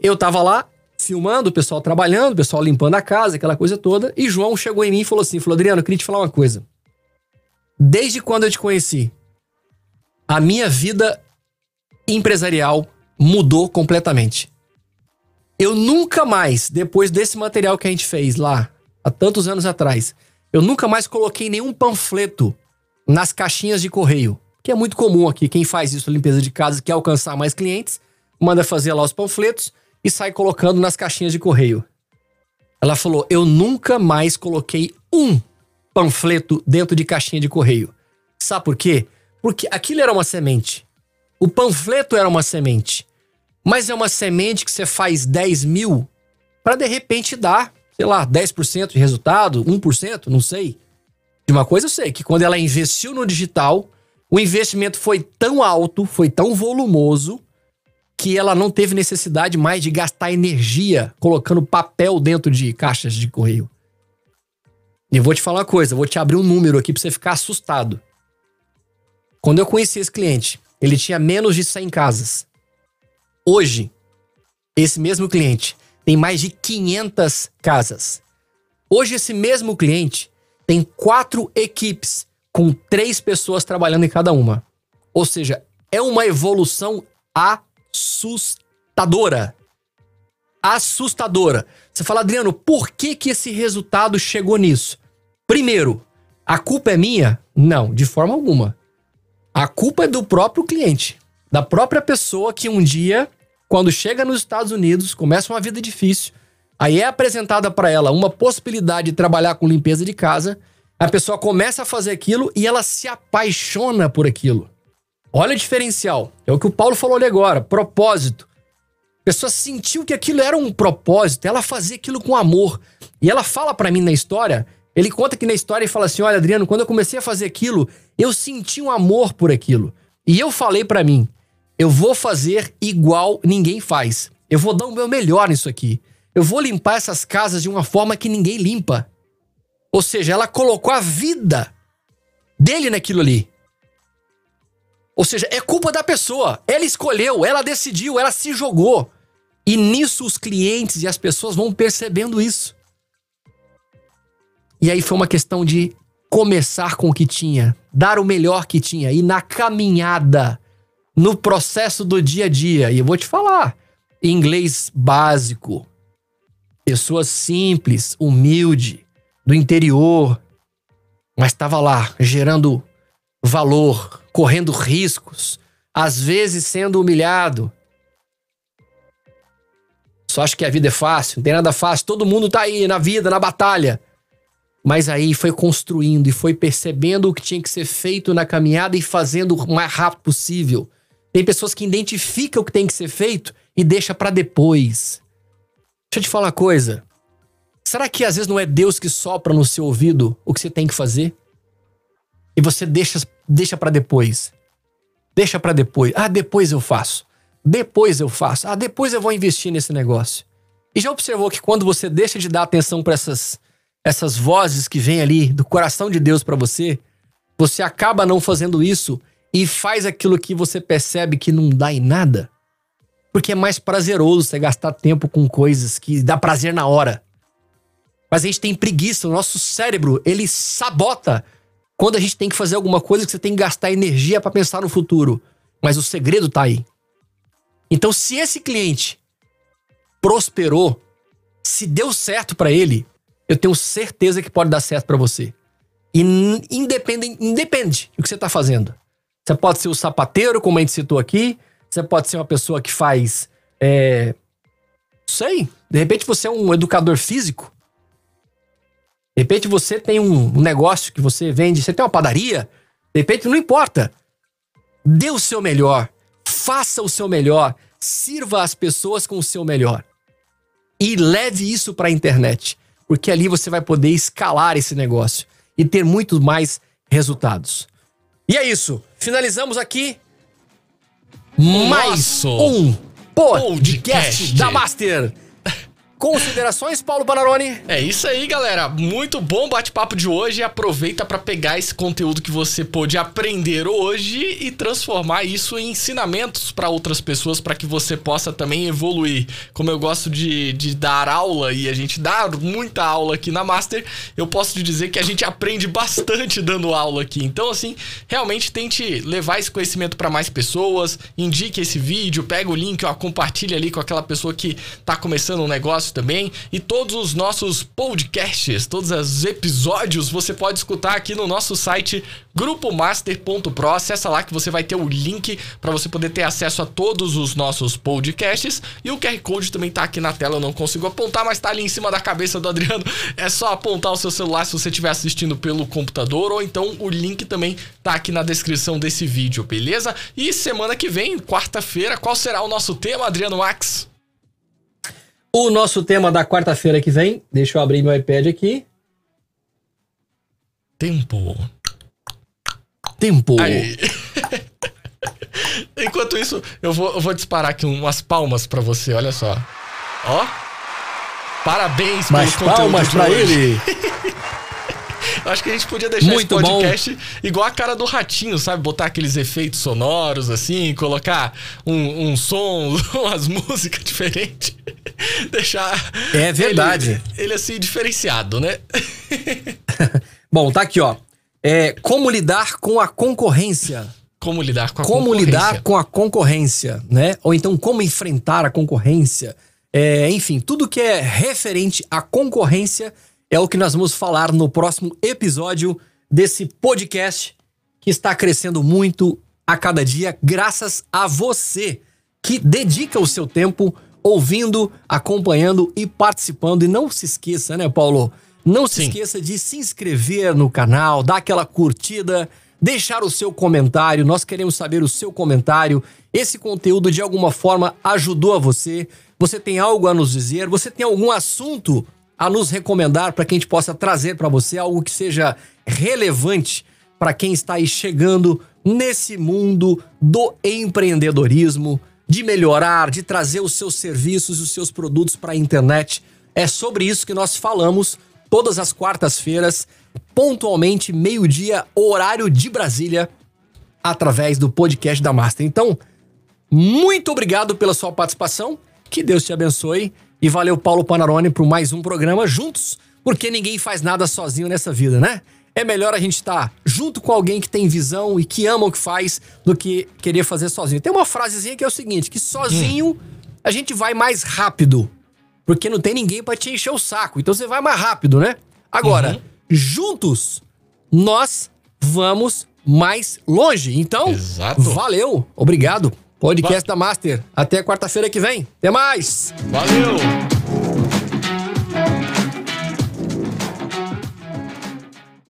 Eu tava lá filmando, o pessoal trabalhando, o pessoal limpando a casa, aquela coisa toda, e João chegou em mim e falou assim: falou, Adriano, eu queria te falar uma coisa. Desde quando eu te conheci, a minha vida empresarial mudou completamente. Eu nunca mais, depois desse material que a gente fez lá, há tantos anos atrás, eu nunca mais coloquei nenhum panfleto nas caixinhas de correio. Que é muito comum aqui. Quem faz isso, limpeza de casa, quer alcançar mais clientes, manda fazer lá os panfletos e sai colocando nas caixinhas de correio. Ela falou: Eu nunca mais coloquei um panfleto dentro de caixinha de correio. Sabe por quê? Porque aquilo era uma semente. O panfleto era uma semente. Mas é uma semente que você faz 10 mil para de repente dar, sei lá, 10% de resultado, 1%, não sei. De uma coisa eu sei, que quando ela investiu no digital, o investimento foi tão alto, foi tão volumoso, que ela não teve necessidade mais de gastar energia colocando papel dentro de caixas de correio. E vou te falar uma coisa, vou te abrir um número aqui para você ficar assustado. Quando eu conheci esse cliente, ele tinha menos de 100 casas. Hoje, esse mesmo cliente tem mais de 500 casas. Hoje, esse mesmo cliente tem quatro equipes com três pessoas trabalhando em cada uma. Ou seja, é uma evolução assustadora. Assustadora. Você fala, Adriano, por que, que esse resultado chegou nisso? Primeiro, a culpa é minha? Não, de forma alguma. A culpa é do próprio cliente, da própria pessoa que um dia, quando chega nos Estados Unidos, começa uma vida difícil, aí é apresentada para ela uma possibilidade de trabalhar com limpeza de casa, a pessoa começa a fazer aquilo e ela se apaixona por aquilo. Olha o diferencial. É o que o Paulo falou ali agora, propósito. A pessoa sentiu que aquilo era um propósito, ela fazia aquilo com amor. E ela fala para mim na história ele conta que na história e fala assim: Olha, Adriano, quando eu comecei a fazer aquilo, eu senti um amor por aquilo. E eu falei para mim: eu vou fazer igual ninguém faz. Eu vou dar o meu melhor nisso aqui. Eu vou limpar essas casas de uma forma que ninguém limpa. Ou seja, ela colocou a vida dele naquilo ali. Ou seja, é culpa da pessoa. Ela escolheu, ela decidiu, ela se jogou. E nisso os clientes e as pessoas vão percebendo isso. E aí foi uma questão de começar com o que tinha, dar o melhor que tinha e na caminhada, no processo do dia a dia. E eu vou te falar, inglês básico, pessoa simples, humilde, do interior, mas estava lá gerando valor, correndo riscos, às vezes sendo humilhado. Só acho que a vida é fácil, não tem nada fácil, todo mundo tá aí na vida, na batalha. Mas aí foi construindo e foi percebendo o que tinha que ser feito na caminhada e fazendo o mais rápido possível. Tem pessoas que identificam o que tem que ser feito e deixa para depois. Deixa eu te falar uma coisa. Será que às vezes não é Deus que sopra no seu ouvido o que você tem que fazer? E você deixa deixa para depois? Deixa para depois. Ah, depois eu faço. Depois eu faço. Ah, depois eu vou investir nesse negócio. E já observou que quando você deixa de dar atenção para essas, essas vozes que vêm ali do coração de Deus para você, você acaba não fazendo isso e faz aquilo que você percebe que não dá em nada? Porque é mais prazeroso você gastar tempo com coisas que dá prazer na hora. Mas a gente tem preguiça, o nosso cérebro, ele sabota quando a gente tem que fazer alguma coisa que você tem que gastar energia para pensar no futuro. Mas o segredo tá aí. Então, se esse cliente prosperou, se deu certo para ele, eu tenho certeza que pode dar certo para você. E independe, independe do que você tá fazendo. Você pode ser o sapateiro, como a gente citou aqui. Você pode ser uma pessoa que faz. É, sei. De repente você é um educador físico. De repente você tem um negócio que você vende, você tem uma padaria, de repente não importa. Dê o seu melhor, faça o seu melhor, sirva as pessoas com o seu melhor. E leve isso para a internet, porque ali você vai poder escalar esse negócio e ter muito mais resultados. E é isso. Finalizamos aqui mais um podcast, podcast da Master. Considerações, Paulo Panarone? É isso aí, galera. Muito bom bate-papo de hoje. Aproveita para pegar esse conteúdo que você pôde aprender hoje e transformar isso em ensinamentos para outras pessoas para que você possa também evoluir. Como eu gosto de, de dar aula e a gente dá muita aula aqui na Master, eu posso te dizer que a gente aprende bastante dando aula aqui. Então, assim, realmente tente levar esse conhecimento para mais pessoas, indique esse vídeo, pega o link, ó, compartilha ali com aquela pessoa que tá começando um negócio também. E todos os nossos podcasts, todos os episódios, você pode escutar aqui no nosso site grupomaster.pro. Acessa lá que você vai ter o link para você poder ter acesso a todos os nossos podcasts. E o QR Code também tá aqui na tela, eu não consigo apontar, mas tá ali em cima da cabeça do Adriano. É só apontar o seu celular se você estiver assistindo pelo computador, ou então o link também tá aqui na descrição desse vídeo, beleza? E semana que vem, quarta-feira, qual será o nosso tema, Adriano Max? O nosso tema da quarta-feira que vem, deixa eu abrir meu iPad aqui. Tempo. Tempo. Enquanto isso, eu vou, eu vou disparar aqui umas palmas para você, olha só. Ó. Parabéns Mais palmas para ele. Acho que a gente podia deixar Muito esse podcast bom. igual a cara do ratinho, sabe? Botar aqueles efeitos sonoros assim, colocar um, um som, umas músicas diferentes. deixar. É verdade. Ele, ele assim, diferenciado, né? bom, tá aqui, ó. É, como lidar com a concorrência. Como lidar com a como concorrência. Como lidar com a concorrência, né? Ou então como enfrentar a concorrência. É, enfim, tudo que é referente à concorrência é o que nós vamos falar no próximo episódio desse podcast que está crescendo muito a cada dia, graças a você que dedica o seu tempo ouvindo, acompanhando e participando. E não se esqueça, né, Paulo? Não se Sim. esqueça de se inscrever no canal, dar aquela curtida, deixar o seu comentário. Nós queremos saber o seu comentário. Esse conteúdo de alguma forma ajudou a você? Você tem algo a nos dizer? Você tem algum assunto a nos recomendar para que a gente possa trazer para você algo que seja relevante para quem está aí chegando nesse mundo do empreendedorismo, de melhorar, de trazer os seus serviços e os seus produtos para a internet. É sobre isso que nós falamos todas as quartas-feiras, pontualmente, meio-dia, horário de Brasília, através do podcast da Master. Então, muito obrigado pela sua participação. Que Deus te abençoe e valeu, Paulo Panarone, por mais um programa juntos, porque ninguém faz nada sozinho nessa vida, né? É melhor a gente estar tá junto com alguém que tem visão e que ama o que faz do que querer fazer sozinho. Tem uma frasezinha que é o seguinte: que sozinho a gente vai mais rápido. Porque não tem ninguém para te encher o saco. Então você vai mais rápido, né? Agora, uhum. juntos, nós vamos mais longe. Então, Exato. valeu, obrigado. Podcast da Master. Até quarta-feira que vem. Até mais. Valeu.